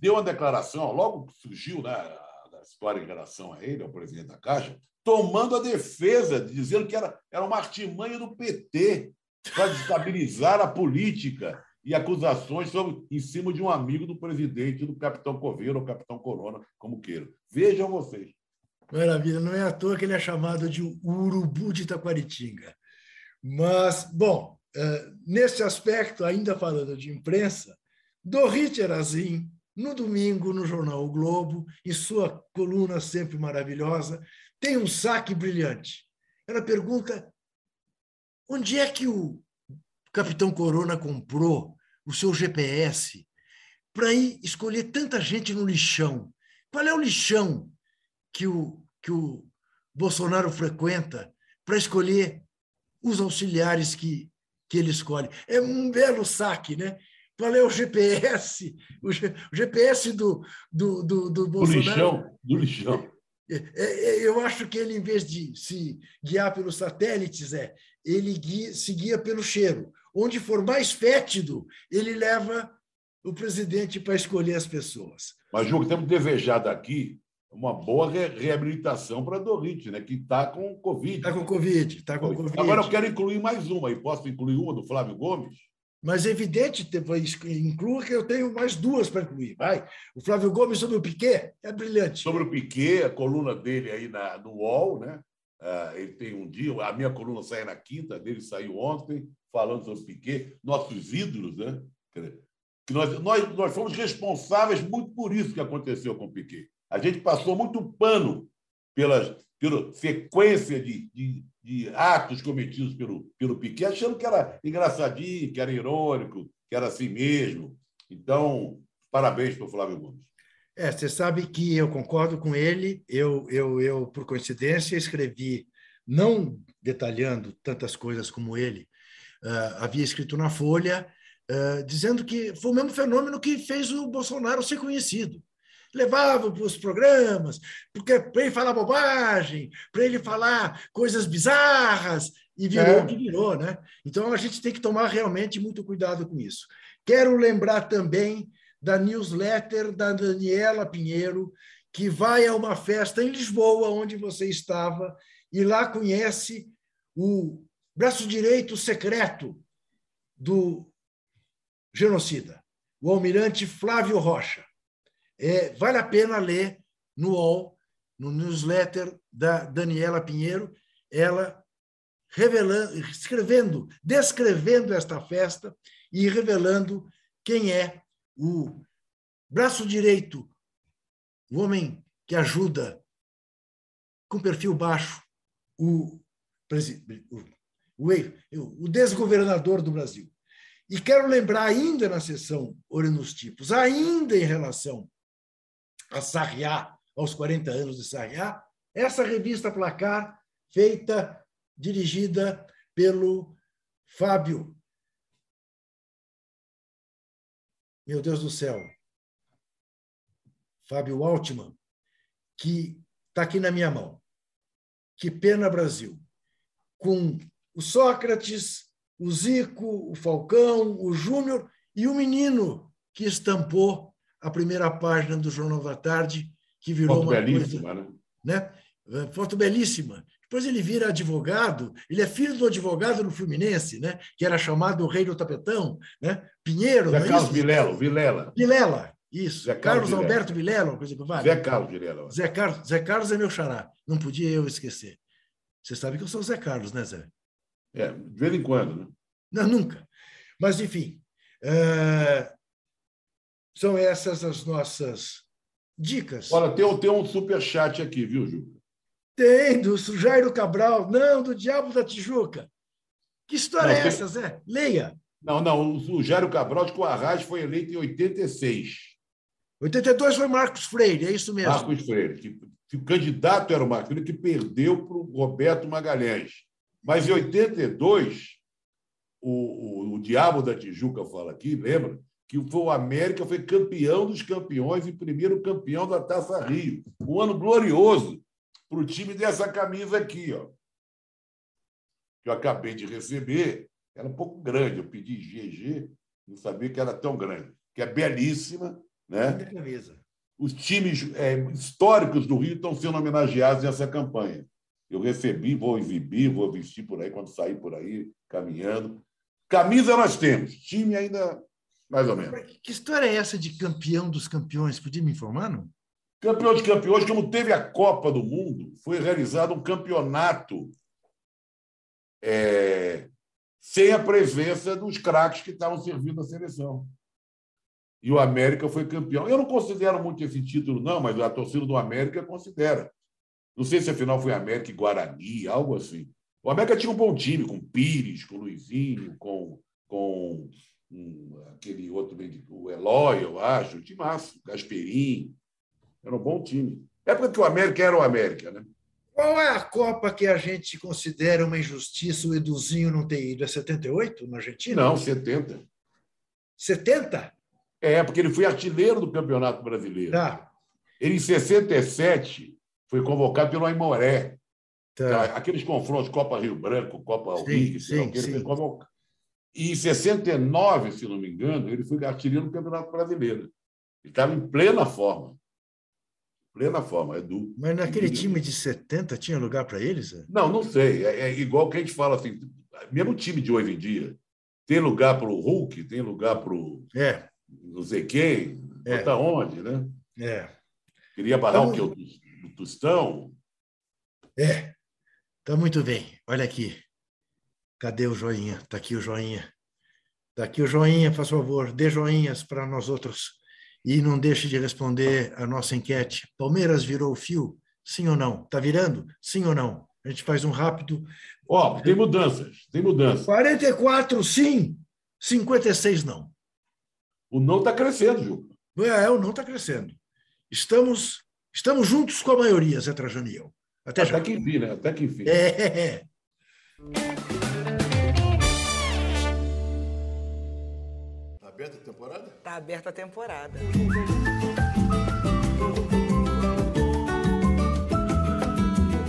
deu uma declaração, logo que surgiu né, a história em relação a ele, ao presidente da Caixa, tomando a defesa, dizendo que era, era uma artimanha do PT para destabilizar a política e acusações sobre, em cima de um amigo do presidente, do capitão Coveiro ou capitão Corona, como queiram. Vejam vocês. Maravilha, não é à toa que ele é chamado de urubu de Taquaritinga. Mas, bom, eh, nesse aspecto, ainda falando de imprensa, Dorit Erazim, no domingo, no jornal O Globo, em sua coluna sempre maravilhosa, tem um saque brilhante. Ela pergunta onde é que o capitão Corona comprou o seu GPS para ir escolher tanta gente no lixão. Qual é o lixão que o, que o Bolsonaro frequenta para escolher os auxiliares que, que ele escolhe? É um belo saque, né? Qual é o GPS? O, G- o GPS do, do, do, do Do Bolsonaro. lixão, do lixão. É, é, Eu acho que ele, em vez de se guiar pelos satélites, é ele guia- se guia pelo cheiro. Onde for mais fétido, ele leva o presidente para escolher as pessoas. Mas, Juca, temos desejado aqui uma boa re- reabilitação para a Dorite, né, que está com Covid. Está com Covid, está com Covid. Agora eu quero incluir mais uma, e posso incluir uma do Flávio Gomes? Mas é evidente, inclua que eu tenho mais duas para incluir. Vai. O Flávio Gomes sobre o Piquet é brilhante. Sobre o Piquet, a coluna dele aí na, no UOL, né? Ah, ele tem um dia, a minha coluna sai na quinta, dele saiu ontem, falando sobre o Piquet, nossos ídolos, né? Que nós, nós, nós fomos responsáveis muito por isso que aconteceu com o Piquet. A gente passou muito pano pelas, pela sequência de, de, de atos cometidos pelo, pelo Piquet, achando que era engraçadinho, que era irônico, que era assim mesmo. Então, parabéns para o Flávio Gomes. É, você sabe que eu concordo com ele. Eu, eu, eu, por coincidência, escrevi, não detalhando tantas coisas como ele, ah, havia escrito na Folha, ah, dizendo que foi o mesmo fenômeno que fez o Bolsonaro ser conhecido. Levava para os programas, porque para ele falar bobagem, para ele falar coisas bizarras, e virou É. o que virou, né? Então a gente tem que tomar realmente muito cuidado com isso. Quero lembrar também da newsletter da Daniela Pinheiro, que vai a uma festa em Lisboa, onde você estava, e lá conhece o braço direito secreto do genocida, o almirante Flávio Rocha. É, vale a pena ler no UOL, no newsletter da Daniela Pinheiro, ela revelando, escrevendo, descrevendo esta festa e revelando quem é o braço direito, o homem que ajuda com perfil baixo o, o, o, o desgovernador do Brasil. E quero lembrar ainda na sessão Olho nos Tipos, ainda em relação a Sarriá, aos 40 anos de Sarriá, essa revista Placar, feita, dirigida pelo Fábio. Meu Deus do céu. Fábio Altman, que está aqui na minha mão. Que pena, Brasil. Com o Sócrates, o Zico, o Falcão, o Júnior e o menino que estampou a primeira página do Jornal da Tarde, que virou Foto uma belíssima, coisa, né? né? Foto belíssima. Depois ele vira advogado, ele é filho do advogado do Fluminense, né? que era chamado o rei do tapetão, né? Pinheiro, Zé é Carlos isso? Vilela, Vilela. Vilela, isso. Zé Carlos Carlos, Vilela. Alberto Vilela, coisa que vale. Zé Carlos Vilela. Zé Carlos, Zé Carlos é meu xará, não podia eu esquecer. Você sabe que eu sou o Zé Carlos, né, Zé? É, de vez em quando, né? Não, nunca. Mas, enfim. eh, São essas as nossas dicas. Olha, tem, tem um superchat aqui, viu, Ju? Tem, do Jairo Cabral. Não, do Diabo da Tijuca. Que história Não, é tem- essa, Zé? Leia. Não, não, o Jairo Cabral de Arraes foi eleito em 86. 82 foi Marcos Freire, é isso mesmo. Marcos Freire. Que, que o candidato era o Marcos Freire, que perdeu para o Roberto Magalhães. Mas em 82, o, o, o Diabo da Tijuca fala aqui, lembra? Que foi o América foi campeão dos campeões e primeiro campeão da Taça Rio. Um ano glorioso para o time dessa camisa aqui, ó. Que eu acabei de receber. Era um pouco grande. Eu pedi GG, não sabia que era tão grande. Que é belíssima, né? Camisa. os times é, históricos do Rio estão sendo homenageados nessa campanha. Eu recebi, vou exibir, vou vestir por aí quando sair por aí, caminhando. Camisa nós temos, time ainda mais ou menos. Que história é essa de campeão dos campeões? Podia me informar, não? Campeão de campeões, como teve a Copa do Mundo, foi realizado um campeonato é, sem a presença dos craques que estavam servindo a seleção. E o América foi campeão. Eu não considero muito esse título, não, mas a torcida do América considera. Não sei se afinal foi América e Guarani, algo assim. O América tinha um bom time, com Pires, com Luizinho, com, com hum, aquele outro, o Eloy, eu acho, o timaço, Gasperim. Era um bom time. É porque o América era o América, né? Qual é a Copa que a gente considera uma injustiça o Eduzinho não ter ido? É 78 na Argentina? Não, 70. 70? É, porque ele foi artilheiro do Campeonato Brasileiro. Tá. Ele, em 67, foi convocado pelo Aimoré. Tá. Aqueles confrontos Copa Rio Branco, Copa que, ele foi convocado. E em 69, se não me engano, ele foi artilheiro do Campeonato Brasileiro. Ele estava em plena forma. Plena forma, Edu. Mas naquele time de 70 tinha lugar para eles? Zé? Não, não sei. É, é igual que a gente fala assim, mesmo o time de hoje em dia, tem lugar para o Hulk, tem lugar para o É, não sei quem, É. botar onde, né? é. Queria barrar o Então- que? O o Tostão? É. Tá muito bem. Olha aqui. Cadê o joinha? Tá aqui o joinha. Tá aqui o joinha, faz favor. Dê joinhas para nós outros. E não deixe de responder a nossa enquete. Palmeiras virou o fio? Sim ou não? Tá virando? Sim ou não? A gente faz um rápido. Ó, tem mudanças, tem mudanças. 44 sim, 56 não. O não está crescendo, Ju. É, o não está crescendo. Estamos, estamos juntos com a maioria, Zé Trajano e eu. Até já. Até que enfim, né? Até que enfim. É. aberta a temporada? Tá aberta a temporada.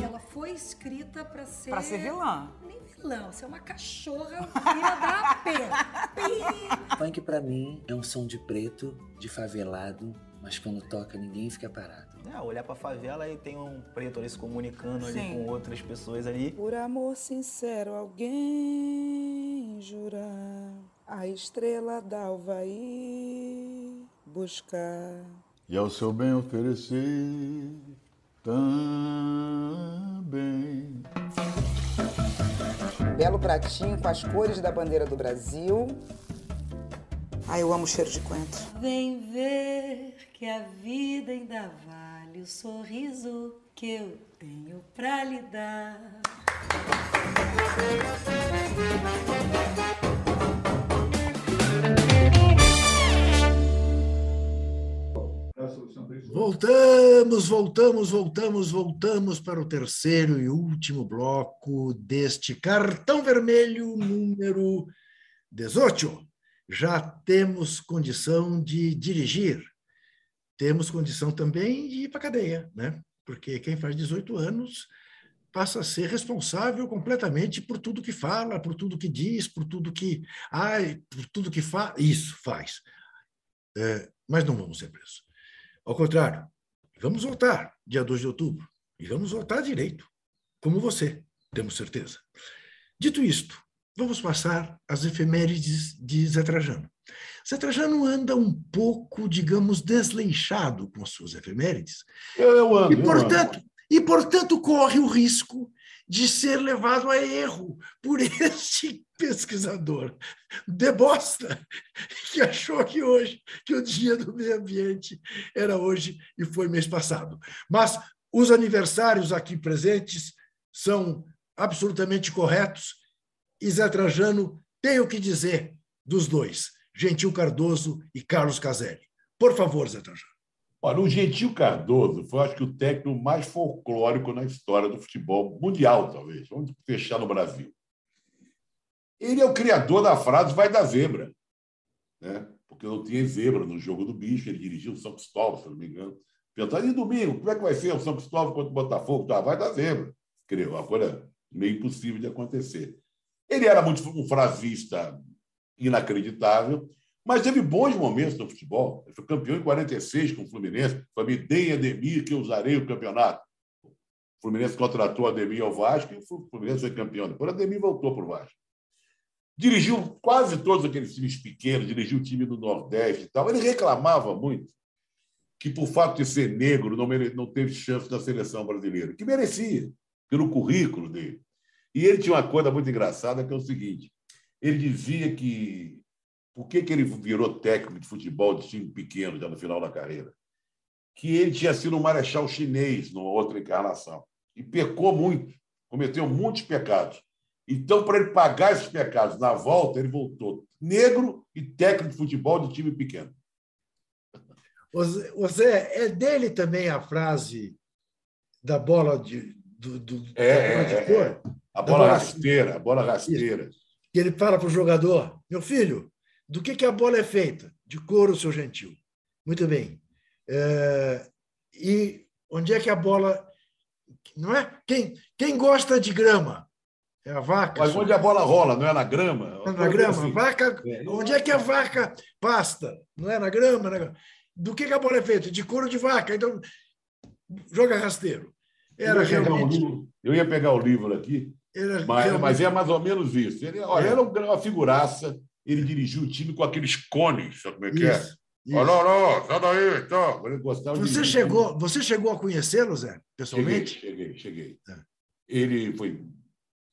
Ela foi escrita para ser. Pra ser vilã. Nem vilã, ser uma cachorra filha da P. Funk pra mim é um som de preto, de favelado, mas quando toca ninguém fica parado. É, olhar pra favela e tem um preto ali se comunicando ali Sim. com outras pessoas ali. Por amor sincero, alguém jurar a estrela d'Alvaí buscar. E ao seu bem oferecer também. Belo pratinho com as cores da bandeira do Brasil. Ai, eu amo o cheiro de coentro. Vem ver que a vida ainda vale o sorriso que eu tenho pra lhe dar. Voltamos, voltamos, voltamos, voltamos para o terceiro e último bloco deste cartão vermelho número 18. Já temos condição de dirigir, temos condição também de ir para a cadeia, né? Porque quem faz 18 anos passa a ser responsável completamente por tudo que fala, por tudo que diz, por tudo que. Ai, por tudo que faz. Isso, faz. É, mas não vamos ser presos. Ao contrário, vamos voltar dia 2 de outubro. E vamos voltar direito, como você, temos certeza. Dito isto, vamos passar às efemérides de Zé Trajano. Zé Trajano anda um pouco, digamos, desleixado com as suas efemérides. Eu, eu ando. E, eu portanto, ando. e, portanto, corre o risco de ser levado a erro por este pesquisador de bosta que achou que hoje, que o dia do meio ambiente era hoje e foi mês passado. Mas os aniversários aqui presentes são absolutamente corretos e Zé Trajano tem o que dizer dos dois, Gentil Cardoso e Carlos Caselli. Por favor, Zé Trajano. Olha, o Gentil Cardoso foi, acho que, o técnico mais folclórico na história do futebol mundial, talvez. Vamos fechar no Brasil. Ele é o criador da frase vai dar zebra. Né? Porque não tinha zebra no jogo do bicho, ele dirigiu o São Cristóvão, se não me engano. Perguntaram, e domingo, como é que vai ser o São Cristóvão contra o Botafogo? Tá, vai dar zebra. Creio, uma coisa meio impossível de acontecer. Ele era muito um frasista inacreditável, mas teve bons momentos no futebol. Ele foi campeão em 46 com o Fluminense. Foi me dei Ademir que eu usarei o campeonato. O Fluminense contratou Ademir ao Vasco e o Fluminense foi campeão. Depois Ademir voltou para o Vasco. Dirigiu quase todos aqueles times pequenos, dirigiu o time do Nordeste e tal. Ele reclamava muito que, por fato de ser negro, não, mere... não teve chance na seleção brasileira, que merecia, pelo currículo dele. E ele tinha uma coisa muito engraçada, que é o seguinte: ele dizia que. Por que, que ele virou técnico de futebol de time pequeno já no final da carreira? Que ele tinha sido um marechal chinês numa outra encarnação. E pecou muito, cometeu muitos pecados. Então, para ele pagar esses pecados na volta, ele voltou negro e técnico de futebol de time pequeno. O Zé, é dele também a frase da bola de, do, do é, bola de é, cor? É. A bola, bola rasteira, a bola rasteira. E ele fala para o jogador: meu filho, do que, que a bola é feita? De couro, seu gentil. Muito bem. É, e onde é que a bola. Não é? Quem, quem gosta de grama? É a vaca. Mas onde a bola rola, não é na grama? É na grama. Assim. Vaca, é, onde é que a vaca pasta? Não é na grama? Na... Do que, que a bola é feita? De couro de vaca. Então, joga rasteiro. Era eu, ia realmente... um eu ia pegar o livro aqui, mas, realmente... mas é mais ou menos isso. Ele olha, é. era uma figuraça, ele dirigiu o time com aqueles cones, sabe como é que é? isso, é? Olha, olha, sai daí, então. Gostava você, de... chegou, você chegou a conhecê-lo, Zé, pessoalmente? Cheguei, cheguei. cheguei. É. Ele foi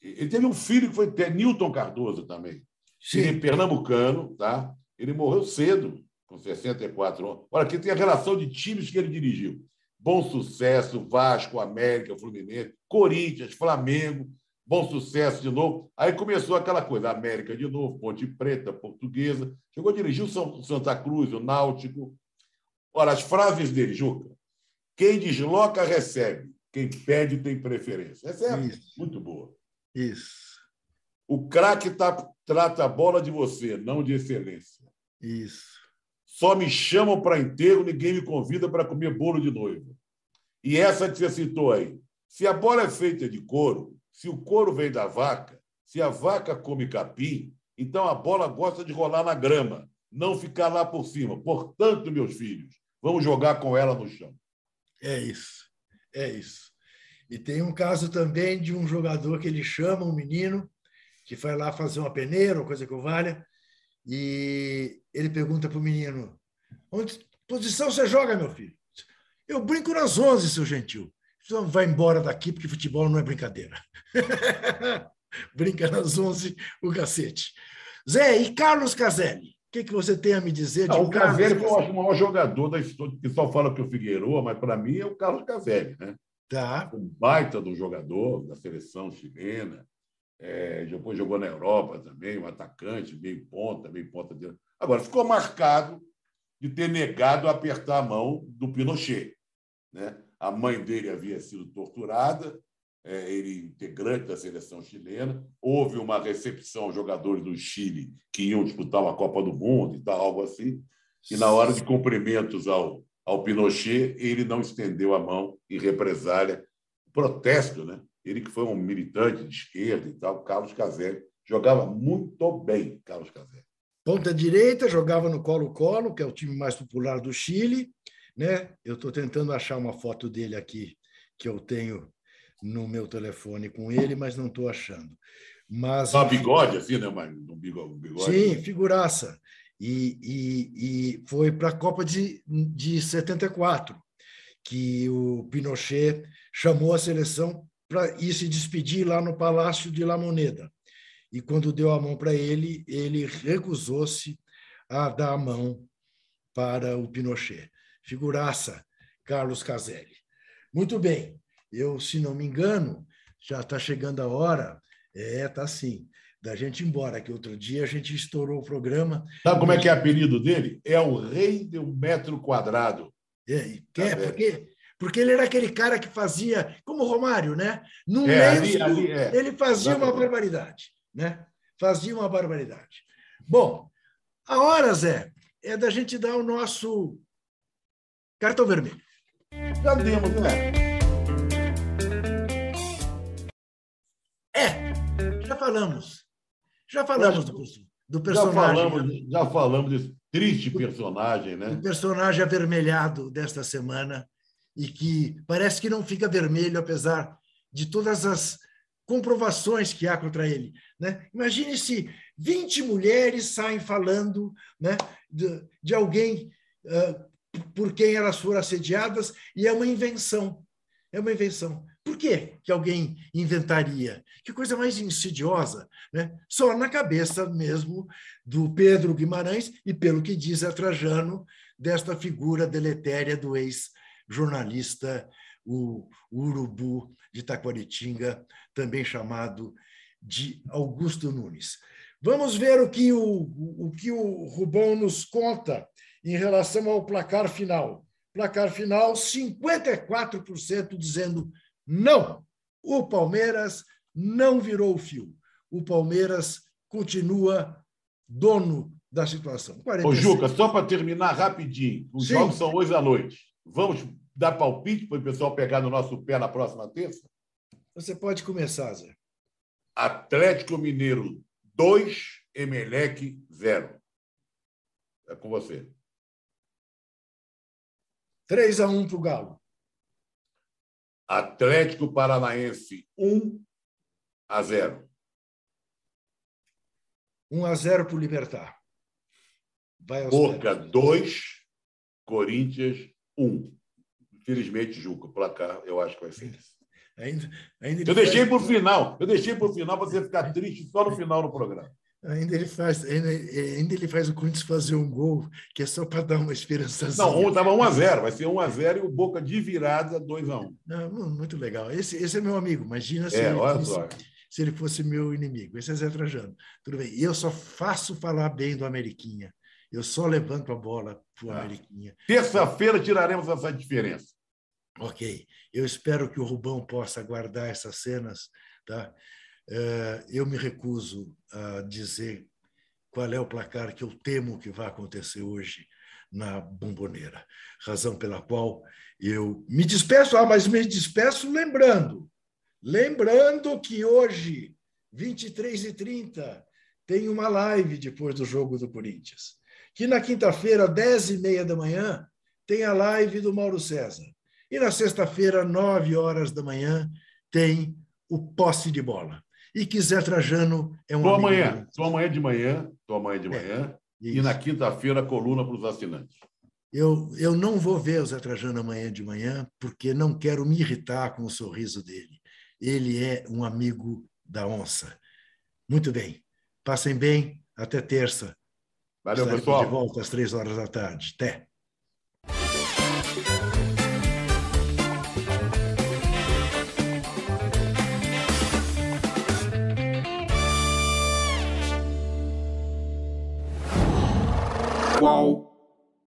ele teve um filho que foi Newton Cardoso também. Sim. Ele é pernambucano, tá? Ele morreu cedo, com 64 anos. Olha, aqui tem a relação de times que ele dirigiu. Bom Sucesso, Vasco, América, Fluminense, Corinthians, Flamengo, Bom Sucesso de novo. Aí começou aquela coisa, América de novo, Ponte Preta, Portuguesa. Chegou a dirigir o São, Santa Cruz, o Náutico. Olha, as frases dele, Juca. Quem desloca, recebe. Quem pede, tem preferência. Essa é Isso. muito boa. Isso. O craque tá, trata a bola de você, não de excelência. Isso. Só me chamam para enterro, ninguém me convida para comer bolo de noiva. E essa que você citou aí. Se a bola é feita de couro, se o couro vem da vaca, se a vaca come capim, então a bola gosta de rolar na grama, não ficar lá por cima. Portanto, meus filhos, vamos jogar com ela no chão. É isso. É isso. E tem um caso também de um jogador que ele chama um menino que vai lá fazer uma peneira, ou coisa que valha, e ele pergunta para o menino: onde posição você joga, meu filho? Eu brinco nas 11, seu gentil. Então vai embora daqui, porque futebol não é brincadeira. Brinca nas 11 o cacete. Zé, e Carlos Caselli? O que, que você tem a me dizer de O Caselli foi o maior jogador da história, que só fala que o Figueiredo, mas para mim é o Carlos Caselli, né? Tá. Um baita do jogador da seleção chilena. É, depois jogou na Europa também, um atacante, meio ponta, meio ponta de. Agora, ficou marcado de ter negado apertar a mão do Pinochet. Né? A mãe dele havia sido torturada, é, ele integrante da seleção chilena. Houve uma recepção aos jogadores do Chile que iam disputar uma Copa do Mundo e tal, algo assim. E na hora de cumprimentos ao, ao Pinochet, ele não estendeu a mão em represália, protesto, né? Ele que foi um militante de esquerda e tal, Carlos Caselli, jogava muito bem, Carlos Caselli. Ponta direita, jogava no Colo-Colo, que é o time mais popular do Chile, né? Eu estou tentando achar uma foto dele aqui que eu tenho no meu telefone com ele, mas não estou achando. Mas só bigode assim, né? Mas um bigode. Sim, figuraça e, e, e foi para a Copa de, de 74, que o Pinochet chamou a seleção para ir se despedir lá no Palácio de La Moneda. e quando deu a mão para ele, ele recusou-se a dar a mão para o Pinochet. Figuraça, Carlos Caselli. Muito bem, eu, se não me engano, já está chegando a hora, é, tá sim, da gente ir embora, que outro dia a gente estourou o programa. Sabe como é que é o apelido dele? É o rei do metro quadrado. É, é porque, porque ele era aquele cara que fazia, como o Romário, né? No É, lenço, ali- ali, é. ele fazia uma barbaridade, né? Fazia uma barbaridade. Bom, a hora, Zé, é da gente dar o nosso cartão vermelho. Já demos, né? É, já falamos. Já falamos do, do Já personagem. falamos, já falamos desse triste personagem, né? o personagem avermelhado desta semana e que parece que não fica vermelho apesar de todas as comprovações que há contra ele. Né? Imagine se 20 mulheres saem falando né, de, de alguém ah, por quem elas foram assediadas e é uma invenção. É uma invenção. Por quê que alguém inventaria? Que coisa mais insidiosa, né? Só na cabeça mesmo do Pedro Guimarães e, pelo que diz a Trajano, desta figura deletéria do ex-jornalista, o Urubu de Taquaritinga, também chamado de Augusto Nunes. Vamos ver o que o, o que o Rubão nos conta em relação ao placar final. Placar final: 54% dizendo não. O Palmeiras não virou o fio. O Palmeiras continua dono da situação. Ô, 46. Juca, só para terminar rapidinho, os Sim. jogos são hoje à noite. Vamos dar palpite para o pessoal pegar no nosso pé na próxima terça? Você pode começar, Zé. Atlético Mineiro 2, Emelec 0. É com você. 3 a 1 para o Galo. Atlético Paranaense 1 a 0. 1 a 0 para o Libertar. Boca 2, Corinthians 1. Infelizmente, Juca, o placar eu acho que vai ser esse. Ainda, ainda Eu deixei para o final. Eu deixei para o final para você ficar triste só no final do programa. Ainda ele faz, ainda, ainda ele faz o Corinthians fazer um gol, que é só para dar uma esperançazinha. Não, estava 1 a 0. Vai ser 1 a 0 e o Boca de virada 2 a 1. Não, mu- muito legal. Esse, esse é meu amigo. Imagina se, É, ele fosse, se ele fosse meu inimigo. Esse é Zé Trajano. Tudo bem. E eu só faço falar bem do Ameriquinha. Eu só levanto a bola para o Ah. Ameriquinha. Terça-feira tiraremos essa diferença. Ok. Eu espero que o Rubão possa guardar essas cenas. Tá? Eh, Eu me recuso a dizer qual é o placar que eu temo que vai acontecer hoje na bomboneira. Razão pela qual eu me despeço, ah, mas me despeço lembrando, lembrando que hoje, 23h30, tem uma live depois do jogo do Corinthians. Que na quinta-feira, 10h30 da manhã, tem a live do Mauro César. E na sexta-feira, 9 horas da manhã, tem o posse de bola. E que Zé Trajano é um Estou amigo amanhã. amanhã de manhã. Estou amanhã de manhã. E na quinta-feira, coluna para os assinantes. Eu, eu não vou ver o Zé Trajano amanhã de manhã, porque não quero me irritar com o sorriso dele. Ele é um amigo da onça. Muito bem. Passem bem. Até terça. Valeu, Estarei pessoal. de volta às três horas da tarde. Até. Qual?